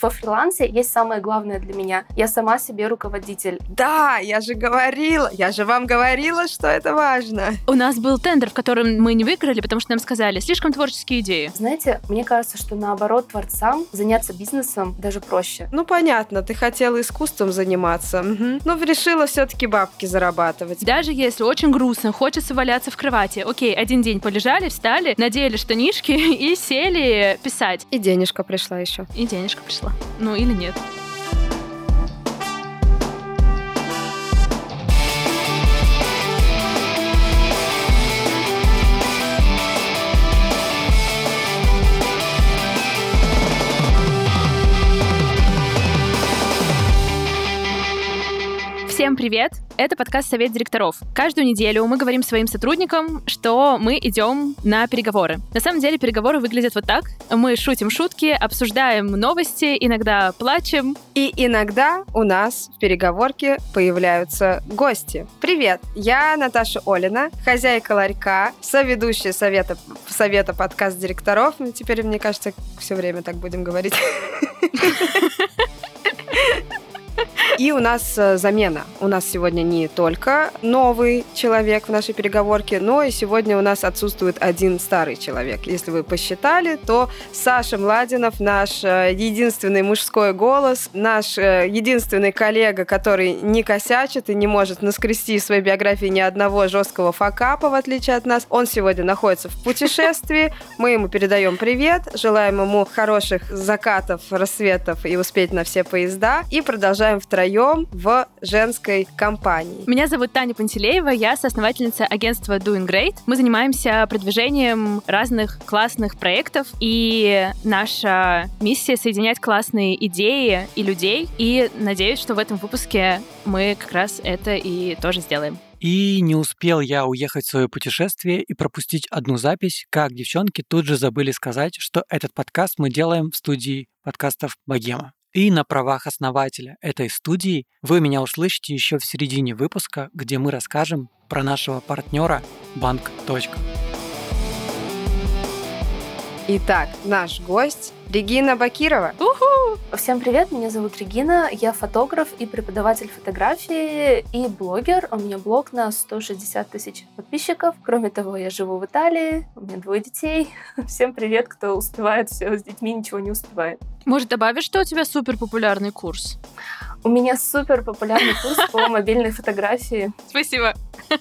Во фрилансе есть самое главное для меня. Я сама себе руководитель. Да, я же говорила, я же вам говорила, что это важно. У нас был тендер, в котором мы не выиграли, потому что нам сказали, слишком творческие идеи. Знаете, мне кажется, что наоборот творцам заняться бизнесом даже проще. Ну, понятно, ты хотела искусством заниматься, угу. но решила все-таки бабки зарабатывать. Даже если очень грустно, хочется валяться в кровати. Окей, один день полежали, встали, надели штанишки и сели писать. И денежка пришла еще. И денежка пришла. Ну или нет. Всем привет! Это подкаст «Совет директоров». Каждую неделю мы говорим своим сотрудникам, что мы идем на переговоры. На самом деле переговоры выглядят вот так. Мы шутим шутки, обсуждаем новости, иногда плачем. И иногда у нас в переговорке появляются гости. Привет, я Наташа Олина, хозяйка ларька, соведущая совета, совета подкаст директоров. Ну, теперь, мне кажется, все время так будем говорить. И у нас э, замена. У нас сегодня не только новый человек в нашей переговорке, но и сегодня у нас отсутствует один старый человек. Если вы посчитали, то Саша Младинов, наш э, единственный мужской голос, наш э, единственный коллега, который не косячит и не может наскрести в своей биографии ни одного жесткого факапа, в отличие от нас, он сегодня находится в путешествии. Мы ему передаем привет, желаем ему хороших закатов, рассветов и успеть на все поезда. И продолжаем втроем втроем в женской компании. Меня зовут Таня Пантелеева, я соосновательница агентства Doing Great. Мы занимаемся продвижением разных классных проектов, и наша миссия — соединять классные идеи и людей, и надеюсь, что в этом выпуске мы как раз это и тоже сделаем. И не успел я уехать в свое путешествие и пропустить одну запись, как девчонки тут же забыли сказать, что этот подкаст мы делаем в студии подкастов «Богема». И на правах основателя этой студии вы меня услышите еще в середине выпуска, где мы расскажем про нашего партнера Банк. Итак, наш гость Регина Бакирова. Уху! Всем привет, меня зовут Регина, я фотограф и преподаватель фотографии и блогер. У меня блог на 160 тысяч подписчиков. Кроме того, я живу в Италии, у меня двое детей. Всем привет, кто успевает все с детьми, ничего не успевает. Может, добавишь, что у тебя супер популярный курс? У меня супер популярный курс по мобильной фотографии. Спасибо.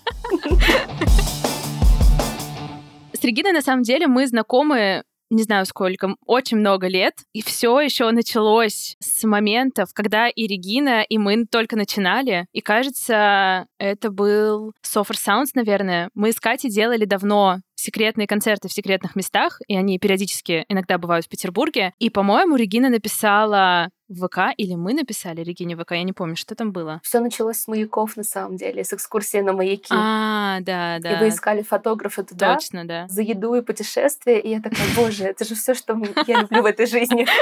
С Региной, на самом деле, мы знакомы не знаю сколько, очень много лет, и все еще началось с моментов, когда и Регина, и мы только начинали, и кажется, это был Software Sounds, наверное. Мы с Катей делали давно секретные концерты в секретных местах, и они периодически иногда бывают в Петербурге. И, по-моему, Регина написала в ВК, или мы написали Регине ВК, я не помню, что там было. Все началось с маяков, на самом деле, с экскурсии на маяки. А, да, да. И вы искали фотографа туда. Точно, да. За еду и путешествие, и я такая, боже, это же все, что я люблю в этой жизни.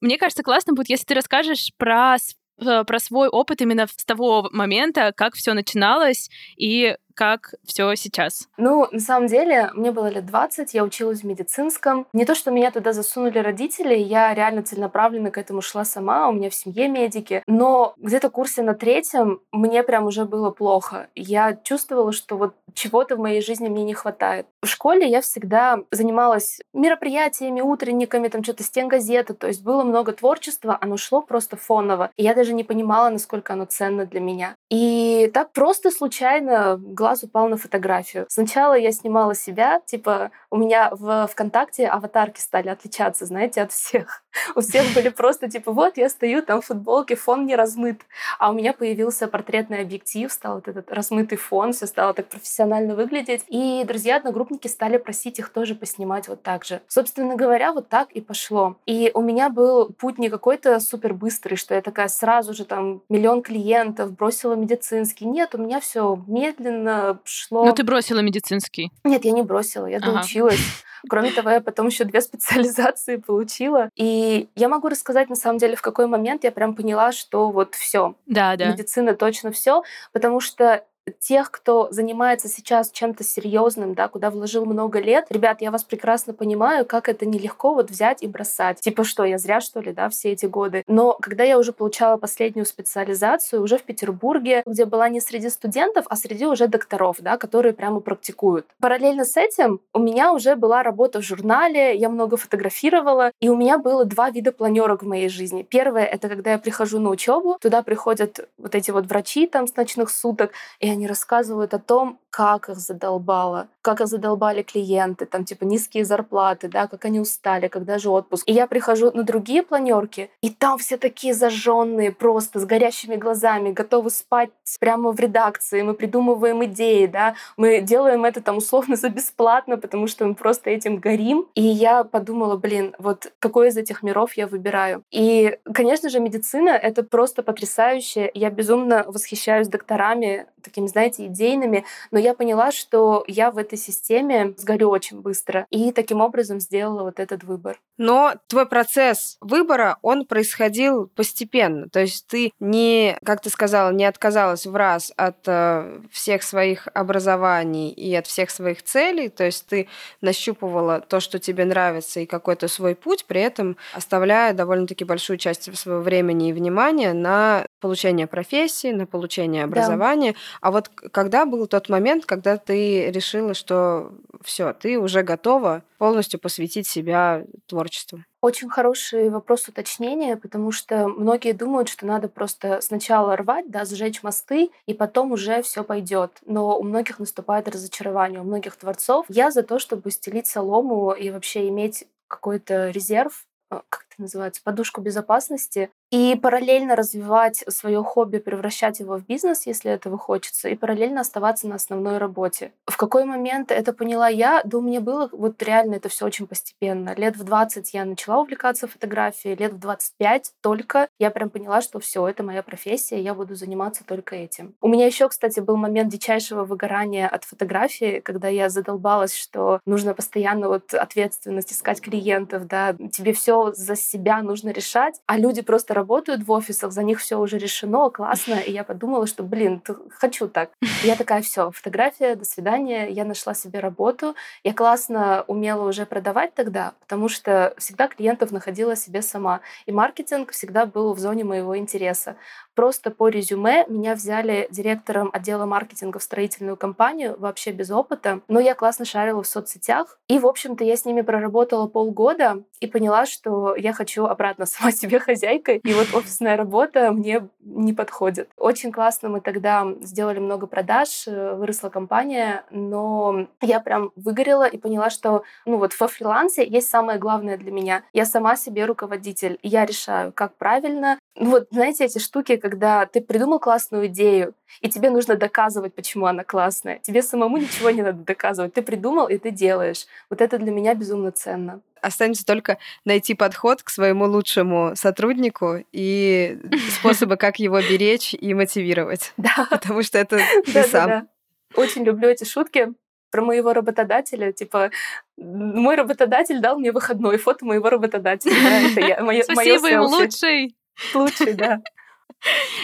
Мне кажется, классно будет, если ты расскажешь про про свой опыт именно с того момента, как все начиналось и как все сейчас? Ну, на самом деле, мне было лет 20, я училась в медицинском. Не то, что меня туда засунули родители, я реально целенаправленно к этому шла сама, у меня в семье медики. Но где-то курсе на третьем мне прям уже было плохо. Я чувствовала, что вот чего-то в моей жизни мне не хватает. В школе я всегда занималась мероприятиями, утренниками, там что-то стенгазеты, то есть было много творчества, оно шло просто фоново. И я даже не понимала, насколько оно ценно для меня. И так просто случайно упал на фотографию. Сначала я снимала себя, типа у меня в ВКонтакте аватарки стали отличаться, знаете, от всех. У всех были просто типа вот я стою там в футболке, фон не размыт. А у меня появился портретный объектив, стал вот этот размытый фон, все стало так профессионально выглядеть. И друзья-одногруппники стали просить их тоже поснимать вот так же. Собственно говоря, вот так и пошло. И у меня был путь не какой-то супер быстрый, что я такая сразу же там миллион клиентов, бросила медицинский. Нет, у меня все медленно, шло... Но ты бросила медицинский? Нет, я не бросила, я доучилась. Кроме того, я потом еще две специализации получила. И я могу рассказать, на самом деле, в какой момент я прям поняла, что вот все. Да, да. Медицина точно все, потому что тех, кто занимается сейчас чем-то серьезным, да, куда вложил много лет, ребят, я вас прекрасно понимаю, как это нелегко вот взять и бросать. Типа что, я зря что ли, да, все эти годы. Но когда я уже получала последнюю специализацию, уже в Петербурге, где была не среди студентов, а среди уже докторов, да, которые прямо практикуют. Параллельно с этим у меня уже была работа в журнале, я много фотографировала, и у меня было два вида планерок в моей жизни. Первое — это когда я прихожу на учебу, туда приходят вот эти вот врачи там с ночных суток, и они рассказывают о том, как их задолбало, как их задолбали клиенты, там типа низкие зарплаты, да, как они устали, когда же отпуск. И я прихожу на другие планерки, и там все такие зажженные, просто с горящими глазами, готовы спать прямо в редакции. Мы придумываем идеи, да, мы делаем это там условно за бесплатно, потому что мы просто этим горим. И я подумала, блин, вот какой из этих миров я выбираю. И, конечно же, медицина — это просто потрясающе. Я безумно восхищаюсь докторами, такими, знаете, идейными, но я поняла, что я в этой системе сгорю очень быстро. И таким образом сделала вот этот выбор. Но твой процесс выбора, он происходил постепенно. То есть ты не, как ты сказала, не отказалась в раз от э, всех своих образований и от всех своих целей. То есть ты нащупывала то, что тебе нравится, и какой-то свой путь, при этом оставляя довольно-таки большую часть своего времени и внимания на получение профессии, на получение образования. Да. А вот когда был тот момент, когда ты решила, что все, ты уже готова полностью посвятить себя творчеству? Очень хороший вопрос уточнения, потому что многие думают, что надо просто сначала рвать, да, сжечь мосты, и потом уже все пойдет. Но у многих наступает разочарование, у многих творцов. Я за то, чтобы стелить солому и вообще иметь какой-то резерв, э, как это называется, подушку безопасности, и параллельно развивать свое хобби, превращать его в бизнес, если этого хочется, и параллельно оставаться на основной работе. В какой момент это поняла я? Да у меня было вот реально это все очень постепенно. Лет в 20 я начала увлекаться фотографией, лет в 25 только я прям поняла, что все, это моя профессия, я буду заниматься только этим. У меня еще, кстати, был момент дичайшего выгорания от фотографии, когда я задолбалась, что нужно постоянно вот ответственность искать клиентов, да, тебе все за себя нужно решать, а люди просто работают в офисах, за них все уже решено, классно. И я подумала, что, блин, хочу так. Я такая, все, фотография, до свидания. Я нашла себе работу. Я классно умела уже продавать тогда, потому что всегда клиентов находила себе сама. И маркетинг всегда был в зоне моего интереса. Просто по резюме меня взяли директором отдела маркетинга в строительную компанию, вообще без опыта. Но я классно шарила в соцсетях. И, в общем-то, я с ними проработала полгода и поняла, что я хочу обратно сама себе хозяйкой. И вот офисная работа мне не подходит. Очень классно мы тогда сделали много продаж, э, выросла компания, но я прям выгорела и поняла, что ну вот во фрилансе есть самое главное для меня. Я сама себе руководитель. И я решаю, как правильно. Ну вот, знаете, эти штуки, когда ты придумал классную идею, и тебе нужно доказывать, почему она классная. Тебе самому ничего не надо доказывать. Ты придумал, и ты делаешь. Вот это для меня безумно ценно. Останется только найти подход к своему лучшему сотруднику и способы, как его беречь и мотивировать. Да. Потому что это ты сам. Очень люблю эти шутки про моего работодателя, типа, мой работодатель дал мне выходной, фото моего работодателя. Да, это я, моё, Спасибо им, лучший. Лучший, да.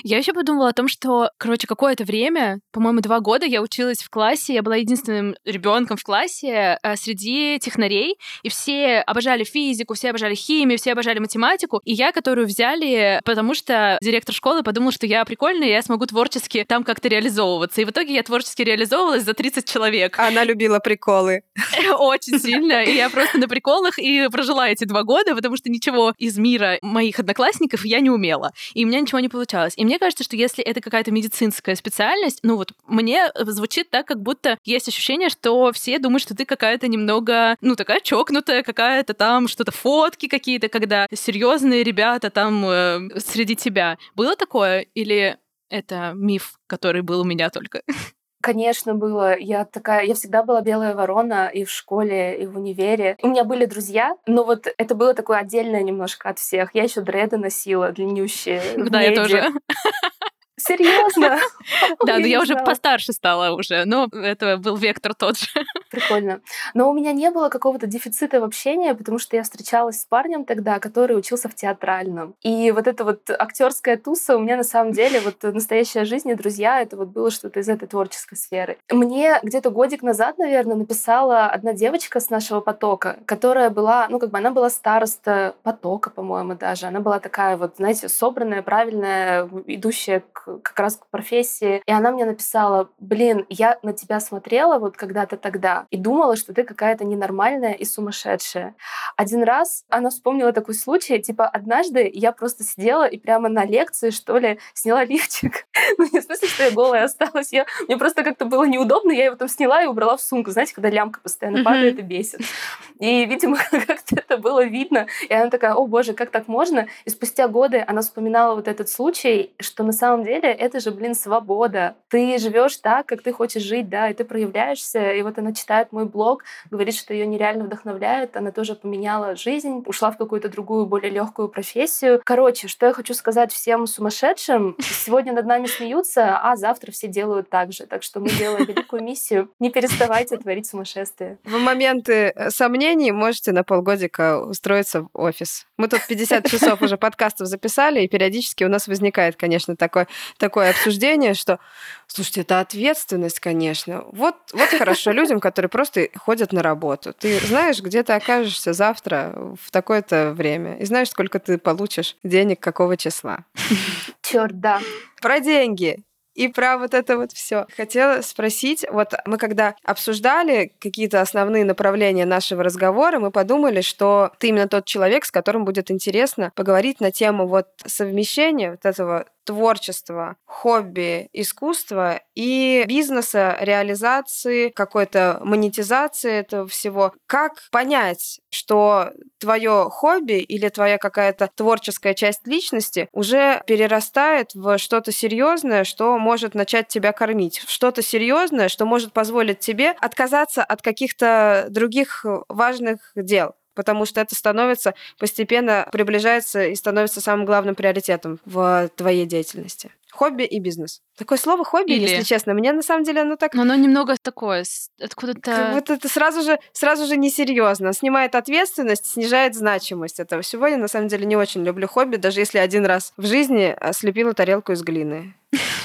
Я еще подумала о том, что, короче, какое-то время, по-моему, два года я училась в классе, я была единственным ребенком в классе э, среди технарей, и все обожали физику, все обожали химию, все обожали математику, и я, которую взяли, потому что директор школы подумал, что я прикольная, я смогу творчески там как-то реализовываться. И в итоге я творчески реализовывалась за 30 человек. Она любила приколы. Очень сильно. И я просто на приколах и прожила эти два года, потому что ничего из мира моих одноклассников я не умела. И у меня ничего не получалось. И мне кажется, что если это какая-то медицинская специальность, ну вот мне звучит так, как будто есть ощущение, что все думают, что ты какая-то немного, ну такая чокнутая, какая-то там что-то фотки какие-то, когда серьезные ребята там э, среди тебя. Было такое или это миф, который был у меня только? Конечно, было. Я такая, я всегда была белая ворона и в школе, и в универе. У меня были друзья, но вот это было такое отдельное немножко от всех. Я еще дреды носила длиннющие. Да, я тоже. Серьезно? Да, но я уже постарше стала уже, но это был вектор тот же. Прикольно. Но у меня не было какого-то дефицита в общении, потому что я встречалась с парнем тогда, который учился в театральном. И вот эта вот актерская туса у меня на самом деле, вот настоящая жизнь и друзья, это вот было что-то из этой творческой сферы. Мне где-то годик назад, наверное, написала одна девочка с нашего потока, которая была, ну как бы она была староста потока, по-моему, даже. Она была такая вот, знаете, собранная, правильная, идущая к, как раз к профессии. И она мне написала, блин, я на тебя смотрела вот когда-то тогда и думала, что ты какая-то ненормальная и сумасшедшая. Один раз она вспомнила такой случай, типа однажды я просто сидела и прямо на лекции, что ли, сняла лифчик. ну, не в смысле, что я голая осталась. Я, мне просто как-то было неудобно, я его там сняла и убрала в сумку. Знаете, когда лямка постоянно падает и бесит. И, видимо, как-то это было видно. И она такая, о боже, как так можно? И спустя годы она вспоминала вот этот случай, что на самом деле это же, блин, свобода. Ты живешь так, как ты хочешь жить, да, и ты проявляешься. И вот она читает мой блог, говорит, что ее нереально вдохновляет. Она тоже поменяла жизнь, ушла в какую-то другую, более легкую профессию. Короче, что я хочу сказать всем сумасшедшим. Сегодня над нами смеются, а завтра все делают так же. Так что мы делаем великую миссию. Не переставайте творить сумасшествие. В моменты э, сомнений можете на полгодика устроиться в офис. Мы тут 50 часов уже подкастов записали, и периодически у нас возникает, конечно, такой такое обсуждение, что, слушайте, это ответственность, конечно. Вот, вот хорошо людям, которые просто ходят на работу. Ты знаешь, где ты окажешься завтра в такое-то время, и знаешь, сколько ты получишь денег какого числа. Черт, да. Про деньги и про вот это вот все. Хотела спросить, вот мы когда обсуждали какие-то основные направления нашего разговора, мы подумали, что ты именно тот человек, с которым будет интересно поговорить на тему вот совмещения вот этого творчества, хобби, искусства и бизнеса, реализации, какой-то монетизации этого всего. Как понять, что твое хобби или твоя какая-то творческая часть личности уже перерастает в что-то серьезное, что может начать тебя кормить, что-то серьезное, что может позволить тебе отказаться от каких-то других важных дел потому что это становится постепенно приближается и становится самым главным приоритетом в твоей деятельности. Хобби и бизнес. Такое слово хобби, Или... если честно, мне на самом деле оно так... Но оно немного такое, откуда-то... Вот это сразу же, сразу же несерьезно. Снимает ответственность, снижает значимость этого всего. Я на самом деле не очень люблю хобби, даже если один раз в жизни слепила тарелку из глины.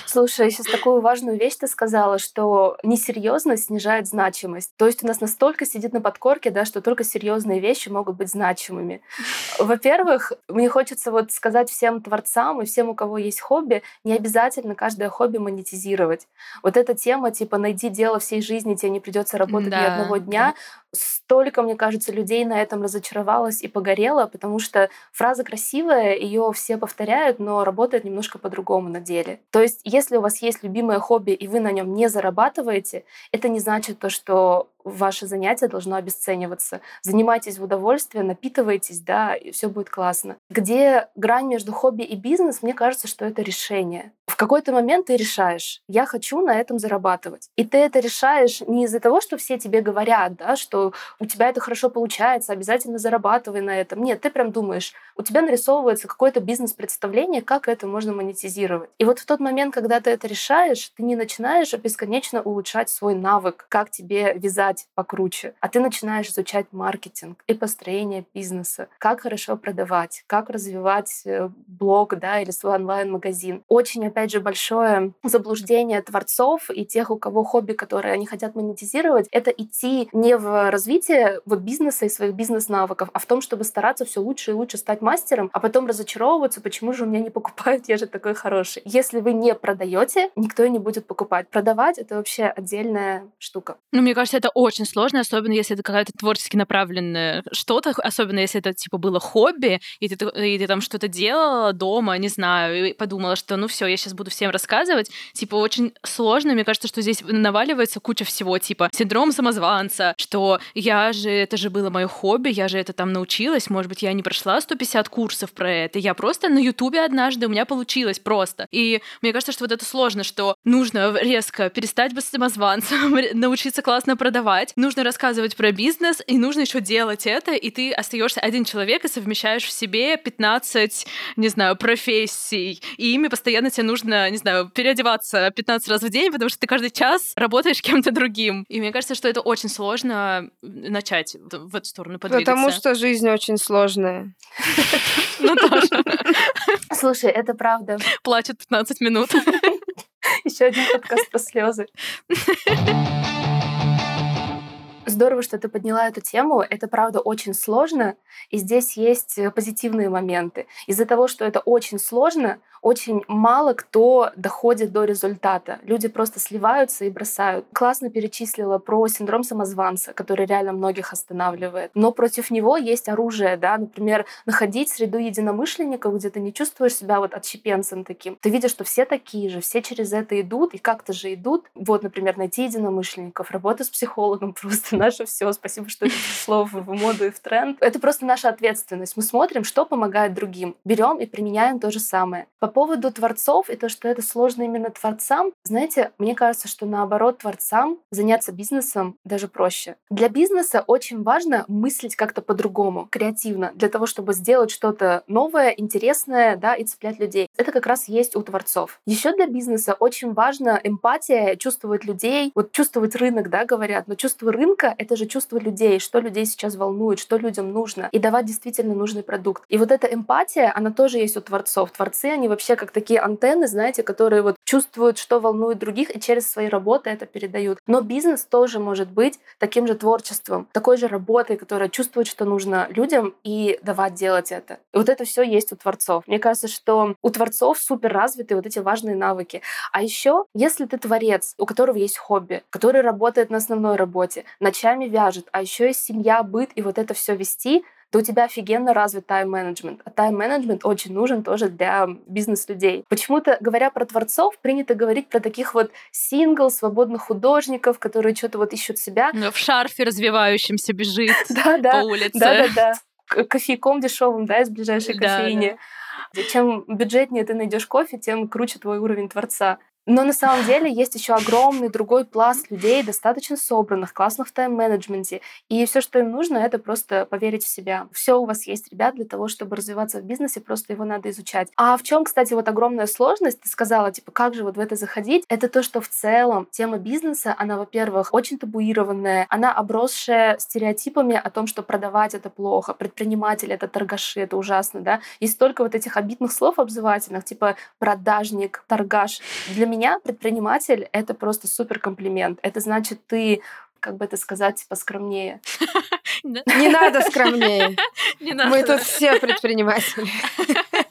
Слушай, сейчас такую важную вещь ты сказала, что несерьезность снижает значимость. То есть у нас настолько сидит на подкорке, да, что только серьезные вещи могут быть значимыми. Во-первых, мне хочется вот сказать всем творцам и всем, у кого есть хобби, не обязательно каждое хобби монетизировать. Вот эта тема, типа, найди дело всей жизни, тебе не придется работать да. ни одного дня, столько, мне кажется, людей на этом разочаровалось и погорело, потому что фраза красивая, ее все повторяют, но работает немножко по-другому на деле. То есть, если у вас есть любимое хобби, и вы на нем не зарабатываете, это не значит то, что ваше занятие должно обесцениваться. Занимайтесь в удовольствие, напитывайтесь, да, и все будет классно. Где грань между хобби и бизнес, мне кажется, что это решение. В какой-то момент ты решаешь, я хочу на этом зарабатывать. И ты это решаешь не из-за того, что все тебе говорят, да, что у тебя это хорошо получается, обязательно зарабатывай на этом. Нет, ты прям думаешь, у тебя нарисовывается какое-то бизнес-представление, как это можно монетизировать. И вот в тот момент, когда ты это решаешь, ты не начинаешь бесконечно улучшать свой навык, как тебе вязать продавать покруче, а ты начинаешь изучать маркетинг и построение бизнеса, как хорошо продавать, как развивать э, блог, да, или свой онлайн-магазин. Очень, опять же, большое заблуждение творцов и тех, у кого хобби, которые они хотят монетизировать, это идти не в развитие вот бизнеса и своих бизнес-навыков, а в том, чтобы стараться все лучше и лучше стать мастером, а потом разочаровываться, почему же у меня не покупают, я же такой хороший. Если вы не продаете, никто и не будет покупать. Продавать — это вообще отдельная штука. Ну, мне кажется, это сложно, особенно если это какая-то творчески направленное что-то, особенно если это типа было хобби, и ты, и ты там что-то делала дома, не знаю, и подумала, что ну все, я сейчас буду всем рассказывать. Типа очень сложно, мне кажется, что здесь наваливается куча всего, типа синдром самозванца, что я же, это же было мое хобби, я же это там научилась, может быть, я не прошла 150 курсов про это, я просто на Ютубе однажды у меня получилось просто. И мне кажется, что вот это сложно, что нужно резко перестать быть самозванцем, научиться классно продавать, рисовать, нужно рассказывать про бизнес, и нужно еще делать это, и ты остаешься один человек и совмещаешь в себе 15, не знаю, профессий, и ими постоянно тебе нужно, не знаю, переодеваться 15 раз в день, потому что ты каждый час работаешь кем-то другим. И мне кажется, что это очень сложно начать в эту сторону подвигаться. Потому что жизнь очень сложная. Ну тоже. Слушай, это правда. Плачет 15 минут. Еще один подкаст про слезы. Здорово, что ты подняла эту тему. Это, правда, очень сложно. И здесь есть позитивные моменты. Из-за того, что это очень сложно, очень мало кто доходит до результата. Люди просто сливаются и бросают. Классно перечислила про синдром самозванца, который реально многих останавливает. Но против него есть оружие, да, например, находить среду единомышленников, где ты не чувствуешь себя вот отщепенцем таким. Ты видишь, что все такие же, все через это идут и как-то же идут. Вот, например, найти единомышленников, работа с психологом просто наше все. Спасибо, что это пришло в, в моду и в тренд. Это просто наша ответственность. Мы смотрим, что помогает другим. Берем и применяем то же самое. По поводу творцов и то, что это сложно именно творцам, знаете, мне кажется, что наоборот творцам заняться бизнесом даже проще. Для бизнеса очень важно мыслить как-то по-другому, креативно, для того, чтобы сделать что-то новое, интересное, да, и цеплять людей. Это как раз есть у творцов. Еще для бизнеса очень важна эмпатия, чувствовать людей, вот чувствовать рынок, да, говорят, но чувство рынка — это же чувство людей, что людей сейчас волнует, что людям нужно, и давать действительно нужный продукт. И вот эта эмпатия, она тоже есть у творцов. Творцы, они вообще как такие антенны, знаете, которые вот чувствуют, что волнует других, и через свои работы это передают. Но бизнес тоже может быть таким же творчеством, такой же работой, которая чувствует, что нужно людям, и давать делать это. И вот это все есть у творцов. Мне кажется, что у творцов супер развиты вот эти важные навыки. А еще, если ты творец, у которого есть хобби, который работает на основной работе, ночами вяжет, а еще есть семья, быт, и вот это все вести, то у тебя офигенно развит тайм-менеджмент. А тайм-менеджмент очень нужен тоже для бизнес-людей. Почему-то, говоря про творцов, принято говорить про таких вот сингл, свободных художников, которые что-то вот ищут себя. Но в шарфе развивающемся бежит по улице. Да-да-да. Кофейком дешевым, да, из ближайшей кофейни. Чем бюджетнее ты найдешь кофе, тем круче твой уровень творца. Но на самом деле есть еще огромный другой пласт людей, достаточно собранных, классных в тайм-менеджменте. И все, что им нужно, это просто поверить в себя. Все у вас есть, ребят, для того, чтобы развиваться в бизнесе, просто его надо изучать. А в чем, кстати, вот огромная сложность? Ты сказала, типа, как же вот в это заходить? Это то, что в целом тема бизнеса, она, во-первых, очень табуированная, она обросшая стереотипами о том, что продавать это плохо, предприниматель это торгаши, это ужасно, да? Есть столько вот этих обидных слов обзывательных, типа продажник, торгаш. Для меня меня предприниматель — это просто супер комплимент. Это значит, ты как бы это сказать, типа, скромнее. Не надо скромнее. Мы тут все предприниматели.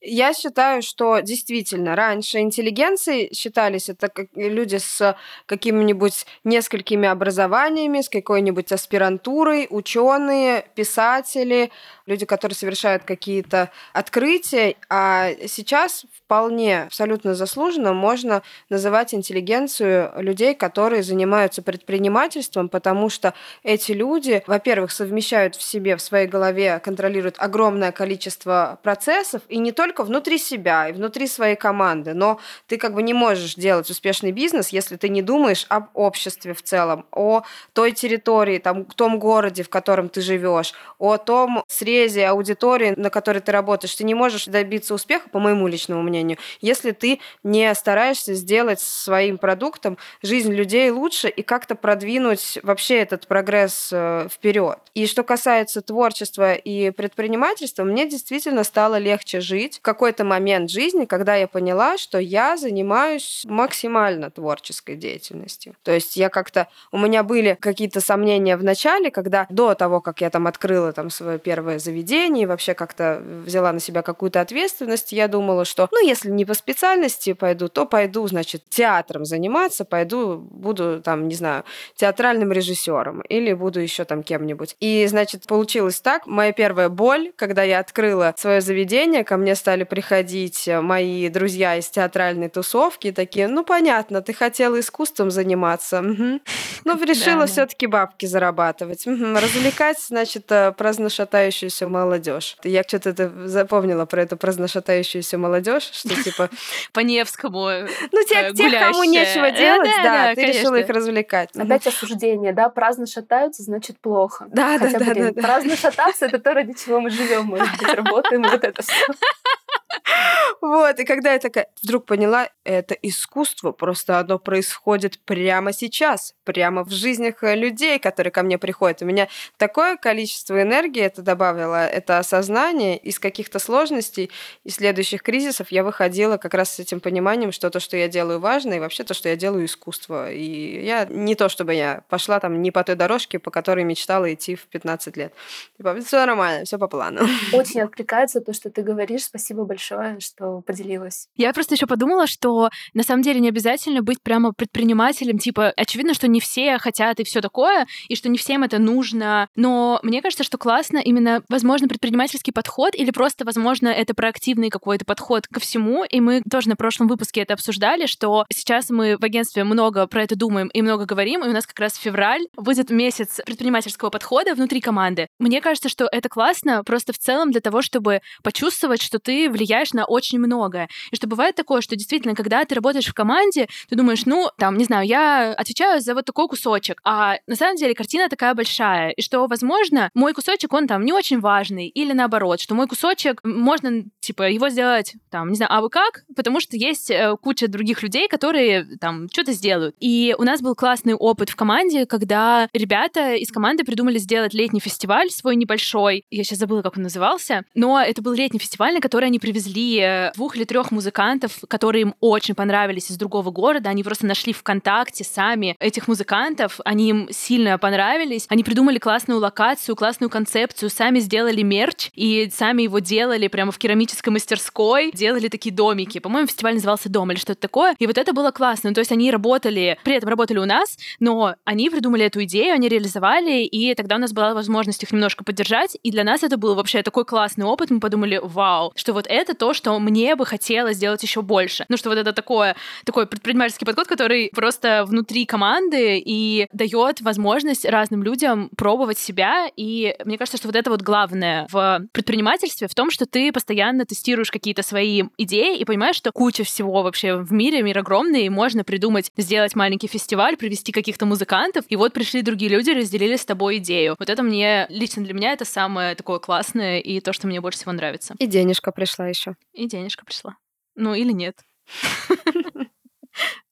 Я считаю, что действительно раньше интеллигенцией считались это как люди с какими-нибудь несколькими образованиями, с какой-нибудь аспирантурой, ученые, писатели, люди, которые совершают какие-то открытия, а сейчас вполне абсолютно заслуженно можно называть интеллигенцию людей, которые занимаются предпринимательством, потому что эти люди, во-первых, совмещают в себе, в своей голове, контролируют огромное количество процессов, и не только внутри себя, и внутри своей команды, но ты как бы не можешь делать успешный бизнес, если ты не думаешь об обществе в целом, о той территории, там, том городе, в котором ты живешь, о том среде срезе аудитории, на которой ты работаешь, ты не можешь добиться успеха, по моему личному мнению, если ты не стараешься сделать своим продуктом жизнь людей лучше и как-то продвинуть вообще этот прогресс э, вперед. И что касается творчества и предпринимательства, мне действительно стало легче жить в какой-то момент жизни, когда я поняла, что я занимаюсь максимально творческой деятельностью. То есть я как-то... У меня были какие-то сомнения в начале, когда до того, как я там открыла там свое первое заведении, вообще как-то взяла на себя какую-то ответственность. Я думала, что, ну, если не по специальности пойду, то пойду, значит, театром заниматься, пойду, буду там, не знаю, театральным режиссером или буду еще там кем-нибудь. И, значит, получилось так. Моя первая боль, когда я открыла свое заведение, ко мне стали приходить мои друзья из театральной тусовки, такие, ну, понятно, ты хотела искусством заниматься. Угу. Ну, решила все-таки бабки зарабатывать. Развлекать, значит, э, праздношатающуюся шатающуюся молодежь. Я что-то это запомнила про эту праздношатающуюся молодежь, что типа... По Невскому Ну, тех, кому нечего делать, да, ты решила их развлекать. Опять осуждение, да, праздно шатаются, значит плохо. Да, да, да. Праздно шататься — это то, ради чего мы живем, быть, работаем, вот это все. Вот, и когда я такая вдруг поняла, это искусство, просто оно происходит прямо сейчас, прямо в жизнях э, людей, которые ко мне приходят. У меня такое количество энергии это добавило, это осознание из каких-то сложностей и следующих кризисов я выходила как раз с этим пониманием, что то, что я делаю, важно, и вообще то, что я делаю, искусство. И я не то, чтобы я пошла там не по той дорожке, по которой мечтала идти в 15 лет. Типа, все нормально, все по плану. Очень откликается то, что ты говоришь. Спасибо большое, что поделилась. Я просто еще подумала, что на самом деле не обязательно быть прямо предпринимателем. Типа, очевидно, что не все хотят и все такое, и что не всем это нужно. Но мне кажется, что классно именно, возможно, предпринимательский подход или просто, возможно, это проактивный какой-то подход ко всему. И мы тоже на прошлом выпуске это обсуждали, что сейчас мы в агентстве много про это думаем и много говорим, и у нас как раз февраль будет месяц предпринимательского подхода внутри команды. Мне кажется, что это классно просто в целом для того, чтобы почувствовать, что ты влияешь на очень многое. И что бывает такое, что действительно, когда ты работаешь в команде, ты думаешь, ну, там, не знаю, я отвечаю за вот такой кусочек, а на самом деле картина такая большая, и что, возможно, мой кусочек, он там не очень важный, или наоборот, что мой кусочек, можно, типа, его сделать, там, не знаю, а вы как? Потому что есть э, куча других людей, которые там что-то сделают. И у нас был классный опыт в команде, когда ребята из команды придумали сделать летний фестиваль свой небольшой. Я сейчас забыла, как он назывался, но это был летний фестиваль, на который они привезли э, двух или трех музыкантов, которые им очень понравились из другого города. Они просто нашли ВКонтакте сами этих музыкантов, они им сильно понравились. Они придумали классную локацию, классную концепцию, сами сделали мерч и сами его делали прямо в керамической мастерской, делали такие домики. По-моему, фестиваль назывался «Дом» или что-то такое. И вот это было классно. Ну, то есть они работали, при этом работали у нас, но они придумали эту идею, они реализовали, и тогда у нас была возможность их немножко поддержать. И для нас это был вообще такой классный опыт. Мы подумали, вау, что вот это то, что мне бы хотелось сделать еще больше. Ну, что вот это такое, такой предпринимательский подход, который просто внутри команды и дает возможность разным людям пробовать себя. И мне кажется, что вот это вот главное в предпринимательстве, в том, что ты постоянно тестируешь какие-то свои идеи и понимаешь, что куча всего вообще в мире, мир огромный, и можно придумать, сделать маленький фестиваль, привести каких-то музыкантов, и вот пришли другие люди, разделили с тобой идею. Вот это мне, лично для меня, это самое такое классное и то, что мне больше всего нравится. И денежка пришла еще. И денежка пришла. Ну, или нет.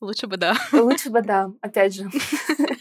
Лучше бы да. Лучше бы да, опять же.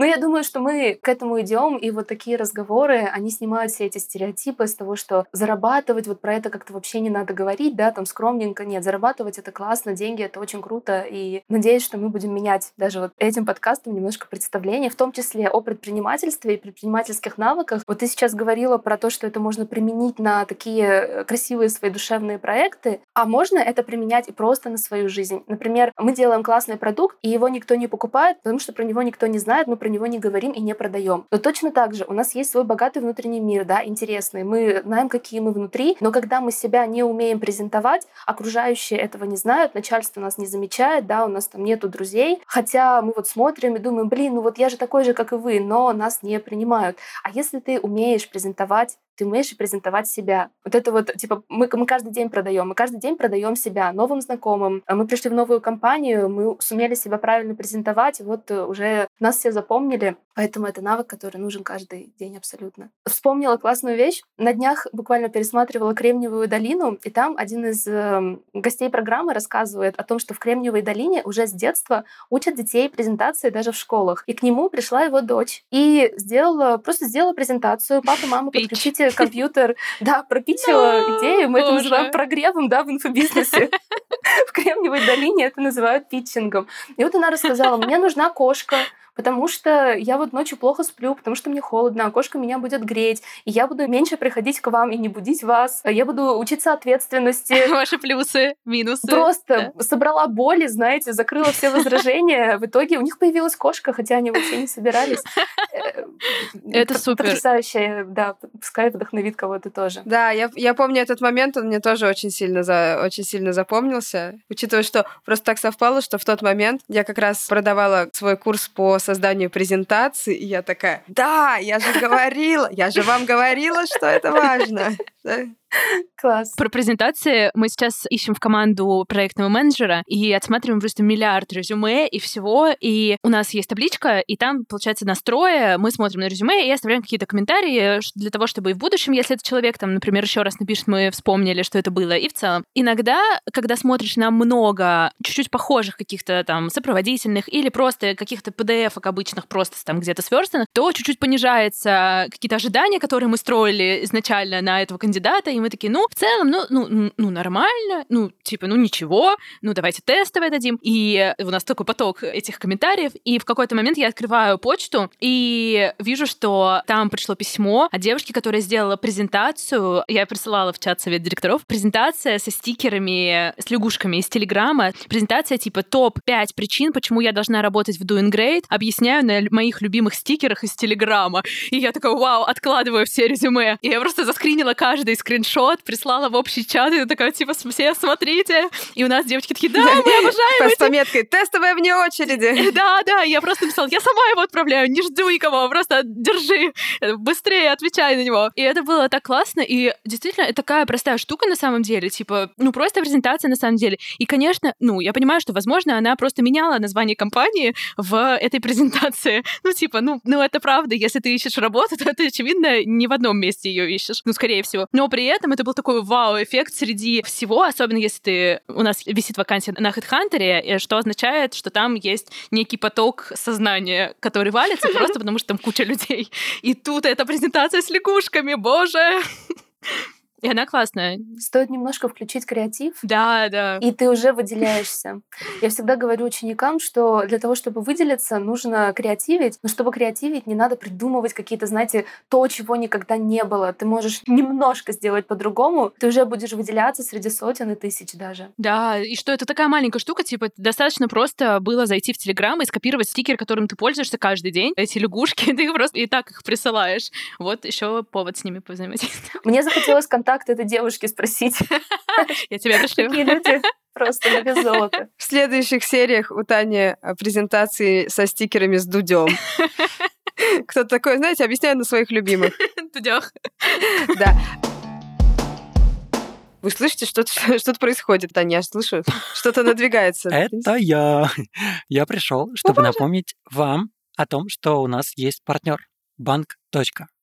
Но я думаю, что мы к этому идем, и вот такие разговоры, они снимают все эти стереотипы с того, что зарабатывать, вот про это как-то вообще не надо говорить, да, там скромненько. Нет, зарабатывать это классно, деньги это очень круто, и надеюсь, что мы будем менять даже вот этим подкастом немножко представление, в том числе о предпринимательстве и предпринимательских навыках. Вот ты сейчас говорила про то, что это можно применить на такие красивые свои душевные проекты, а можно это применять и просто на свою жизнь. Например, мы делаем классный продукт, и его никто не покупает, потому что про него никто не знает, мы про него не говорим и не продаем. Но точно так же у нас есть свой богатый внутренний мир, да, интересный. Мы знаем, какие мы внутри, но когда мы себя не умеем презентовать, окружающие этого не знают, начальство нас не замечает, да, у нас там нету друзей, хотя мы вот смотрим и думаем, блин, ну вот я же такой же, как и вы, но нас не принимают. А если ты умеешь презентовать ты умеешь презентовать себя. Вот это вот, типа, мы, мы каждый день продаем, мы каждый день продаем себя новым знакомым. Мы пришли в новую компанию, мы сумели себя правильно презентовать, вот э, уже нас все запомнили. Поэтому это навык, который нужен каждый день абсолютно. Вспомнила классную вещь. На днях буквально пересматривала Кремниевую долину, и там один из э, гостей программы рассказывает о том, что в Кремниевой долине уже с детства учат детей презентации даже в школах. И к нему пришла его дочь и сделала, просто сделала презентацию. Папа, мама, подключите компьютер, да, пропичила идею. Мы это называем прогревом, да, в инфобизнесе. В Кремниевой долине это называют питчингом. И вот она рассказала, мне нужна кошка, потому что я вот ночью плохо сплю, потому что мне холодно, а кошка меня будет греть, и я буду меньше приходить к вам и не будить вас, я буду учиться ответственности. Ваши плюсы, минусы. Просто да. собрала боли, знаете, закрыла все возражения. В итоге у них появилась кошка, хотя они вообще не собирались. Э, это супер. Потрясающе, да, пускай вдохновит кого-то тоже. Да, я, я помню этот момент, он мне тоже очень сильно, за, очень сильно запомнился, учитывая, что просто так совпало, что в тот момент я как раз продавала свой курс по созданию презентации, и я такая, да, я же говорила, я же вам говорила, что это важно. Класс. Про презентации мы сейчас ищем в команду проектного менеджера и отсматриваем просто миллиард резюме и всего. И у нас есть табличка, и там, получается, настроя. Мы смотрим на резюме и оставляем какие-то комментарии для того, чтобы и в будущем, если этот человек, там, например, еще раз напишет, мы вспомнили, что это было. И в целом. Иногда, когда смотришь на много чуть-чуть похожих каких-то там сопроводительных или просто каких-то PDF-ок обычных, просто там где-то сверстанных, то чуть-чуть понижается какие-то ожидания, которые мы строили изначально на этого кандидата, и мы такие, ну, в целом, ну, ну, ну, нормально, ну, типа, ну, ничего, ну, давайте тестовое дадим. И у нас такой поток этих комментариев, и в какой-то момент я открываю почту и вижу, что там пришло письмо от девушки, которая сделала презентацию, я присылала в чат совет директоров, презентация со стикерами, с лягушками из Телеграма, презентация типа топ-5 причин, почему я должна работать в Doing Great, объясняю на моих любимых стикерах из Телеграма. И я такая, вау, откладываю все резюме. И я просто заскринила каждый скриншот прислала в общий чат, и такая, типа, все смотрите. И у нас девочки такие, да, мы обожаем С пометкой «Тестовая вне очереди». Да, да, я просто написала, я сама его отправляю, не жду никого, просто держи, быстрее отвечай на него. И это было так классно, и действительно, это такая простая штука на самом деле, типа, ну, просто презентация на самом деле. И, конечно, ну, я понимаю, что, возможно, она просто меняла название компании в этой презентации. Ну, типа, ну, ну это правда, если ты ищешь работу, то ты, очевидно, не в одном месте ее ищешь, ну, скорее всего. Но при этом это был такой вау-эффект среди всего, особенно если ты... У нас висит вакансия на HeadHunter, что означает, что там есть некий поток сознания, который валится просто потому, что там куча людей. И тут эта презентация с лягушками, боже! И она классная. Стоит немножко включить креатив. Да, да. И ты уже выделяешься. Я всегда говорю ученикам, что для того, чтобы выделиться, нужно креативить. Но чтобы креативить, не надо придумывать какие-то, знаете, то, чего никогда не было. Ты можешь немножко сделать по-другому, ты уже будешь выделяться среди сотен и тысяч даже. Да, и что это такая маленькая штука, типа, достаточно просто было зайти в Телеграм и скопировать стикер, которым ты пользуешься каждый день. Эти лягушки, ты просто и так их присылаешь. Вот еще повод с ними повзаимодействовать. Мне захотелось контакт контакт этой девушки спросить. Я тебя пришлю. Такие люди просто на вес золота. В следующих сериях у Тани а, презентации со стикерами с Дудем. Кто-то такой, знаете, объясняет на своих любимых. Дудёх. Да. Вы слышите, что-то что происходит, Таня? Я слышу, что-то надвигается. Это я. Я пришел, чтобы напомнить вам о том, что у нас есть партнер банк.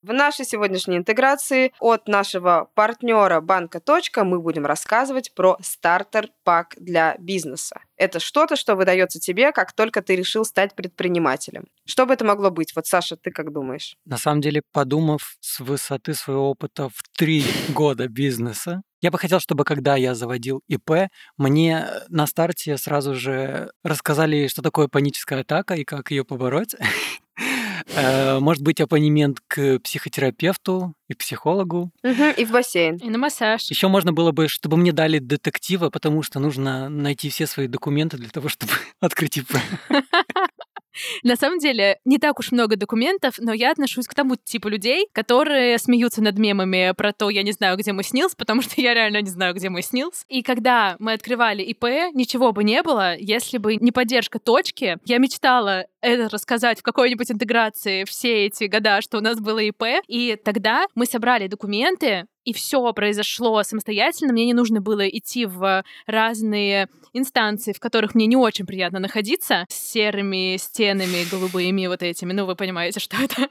В нашей сегодняшней интеграции от нашего партнера банка Точка мы будем рассказывать про стартер-пак для бизнеса. Это что-то, что выдается тебе, как только ты решил стать предпринимателем. Что бы это могло быть? Вот, Саша, ты как думаешь? На самом деле, подумав с высоты своего опыта в три года бизнеса, я бы хотел, чтобы когда я заводил ИП, мне на старте сразу же рассказали, что такое паническая атака и как ее побороть. Э, может быть, абонемент к психотерапевту и психологу. и в бассейн. И на массаж. Еще можно было бы, чтобы мне дали детектива, потому что нужно найти все свои документы для того, чтобы открыть ИП. На самом деле, не так уж много документов, но я отношусь к тому типу людей, которые смеются над мемами про то, я не знаю, где мой снилс, потому что я реально не знаю, где мой снилс. И когда мы открывали ИП, ничего бы не было, если бы не поддержка точки. Я мечтала это рассказать в какой-нибудь интеграции все эти года, что у нас было ИП. И тогда мы собрали документы, и все произошло самостоятельно. Мне не нужно было идти в разные инстанции, в которых мне не очень приятно находиться, с серыми стенами голубыми вот этими. Ну, вы понимаете, что это.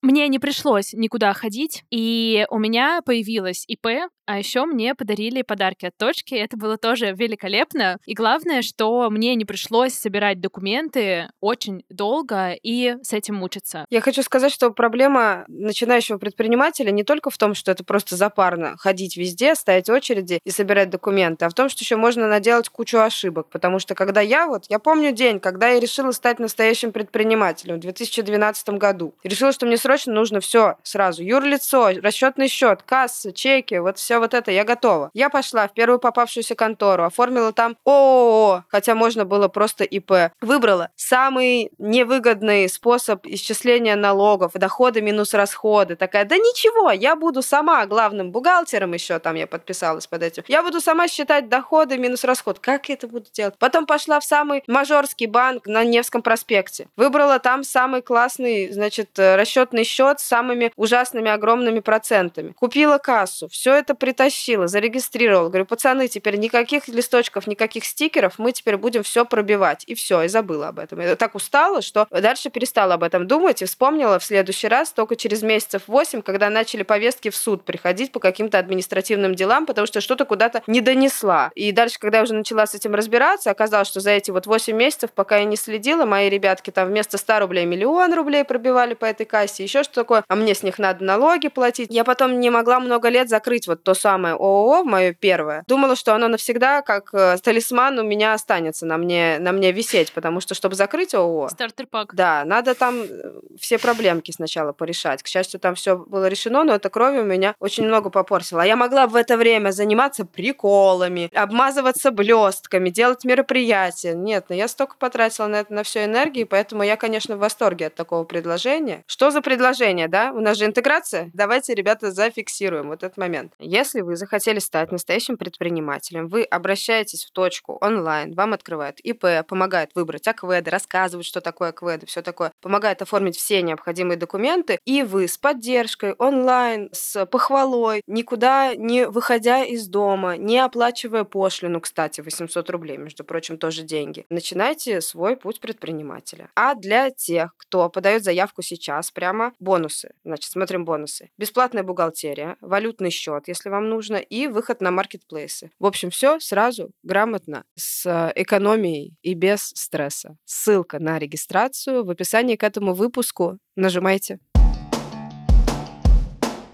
Мне не пришлось никуда ходить, и у меня появилась ИП, а еще мне подарили подарки от точки. Это было тоже великолепно. И главное, что мне не пришлось собирать документы очень долго и с этим мучиться. Я хочу сказать, что проблема начинающего предпринимателя не только в том, что это просто запарно ходить везде, ставить очереди и собирать документы, а в том, что еще можно наделать кучу ошибок. Потому что когда я вот, я помню день, когда я решила стать настоящим предпринимателем в 2012 году. Решила, что мне срочно нужно все сразу. Юрлицо, расчетный счет, касса, чеки, вот все вот это, я готова. Я пошла в первую попавшуюся контору, оформила там ООО, хотя можно было просто ИП. Выбрала самый невыгодный способ исчисления налогов, доходы минус расходы. Такая, да ничего, я буду сама главным бухгалтером еще, там я подписалась под этим. Я буду сама считать доходы минус расход. Как я это буду делать? Потом пошла в самый мажорский банк на Невском проспекте. Выбрала там самый классный, значит, э, расчетный счет с самыми ужасными огромными процентами. Купила кассу, все это притащила, зарегистрировала. Говорю, пацаны, теперь никаких листочков, никаких стикеров, мы теперь будем все пробивать. И все, и забыла об этом. Я так устала, что дальше перестала об этом думать и вспомнила в следующий раз только через месяцев 8, когда начали повестки в суд приходить по каким-то административным делам, потому что что-то куда-то не донесла. И дальше, когда я уже начала с этим разбираться, оказалось, что за эти вот 8 месяцев, пока я не следила, мои ребятки там вместо 100 рублей миллион рублей пробивали по этой кассе, еще что такое, а мне с них надо налоги платить. Я потом не могла много лет закрыть вот то самое ООО, мое первое. Думала, что оно навсегда, как э, талисман, у меня останется на мне, на мне висеть, потому что, чтобы закрыть ООО... Стартер-пак. Да, надо там э, все проблемки сначала порешать. К счастью, там все было решено, но это крови у меня очень много попортило. А я могла в это время заниматься приколами, обмазываться блестками, делать мероприятия. Нет, но ну я столько потратила на это на всю энергию, поэтому я, конечно, в восторге от такого предложения. Что за предложение, да? У нас же интеграция. Давайте, ребята, зафиксируем вот этот момент. Если вы захотели стать настоящим предпринимателем, вы обращаетесь в точку онлайн, вам открывают ИП, помогают выбрать акведы, рассказывают, что такое акведы, все такое, помогают оформить все необходимые документы, и вы с поддержкой онлайн, с похвалой, никуда не выходя из дома, не оплачивая пошлину, кстати, 800 рублей, между прочим, тоже деньги, начинайте свой путь предпринимателя. А для тех, кто подает заявку сейчас, прямо бонусы. Значит, смотрим бонусы. Бесплатная бухгалтерия, валютный счет, если вам нужно, и выход на маркетплейсы. В общем, все сразу грамотно, с экономией и без стресса. Ссылка на регистрацию в описании к этому выпуску. Нажимайте.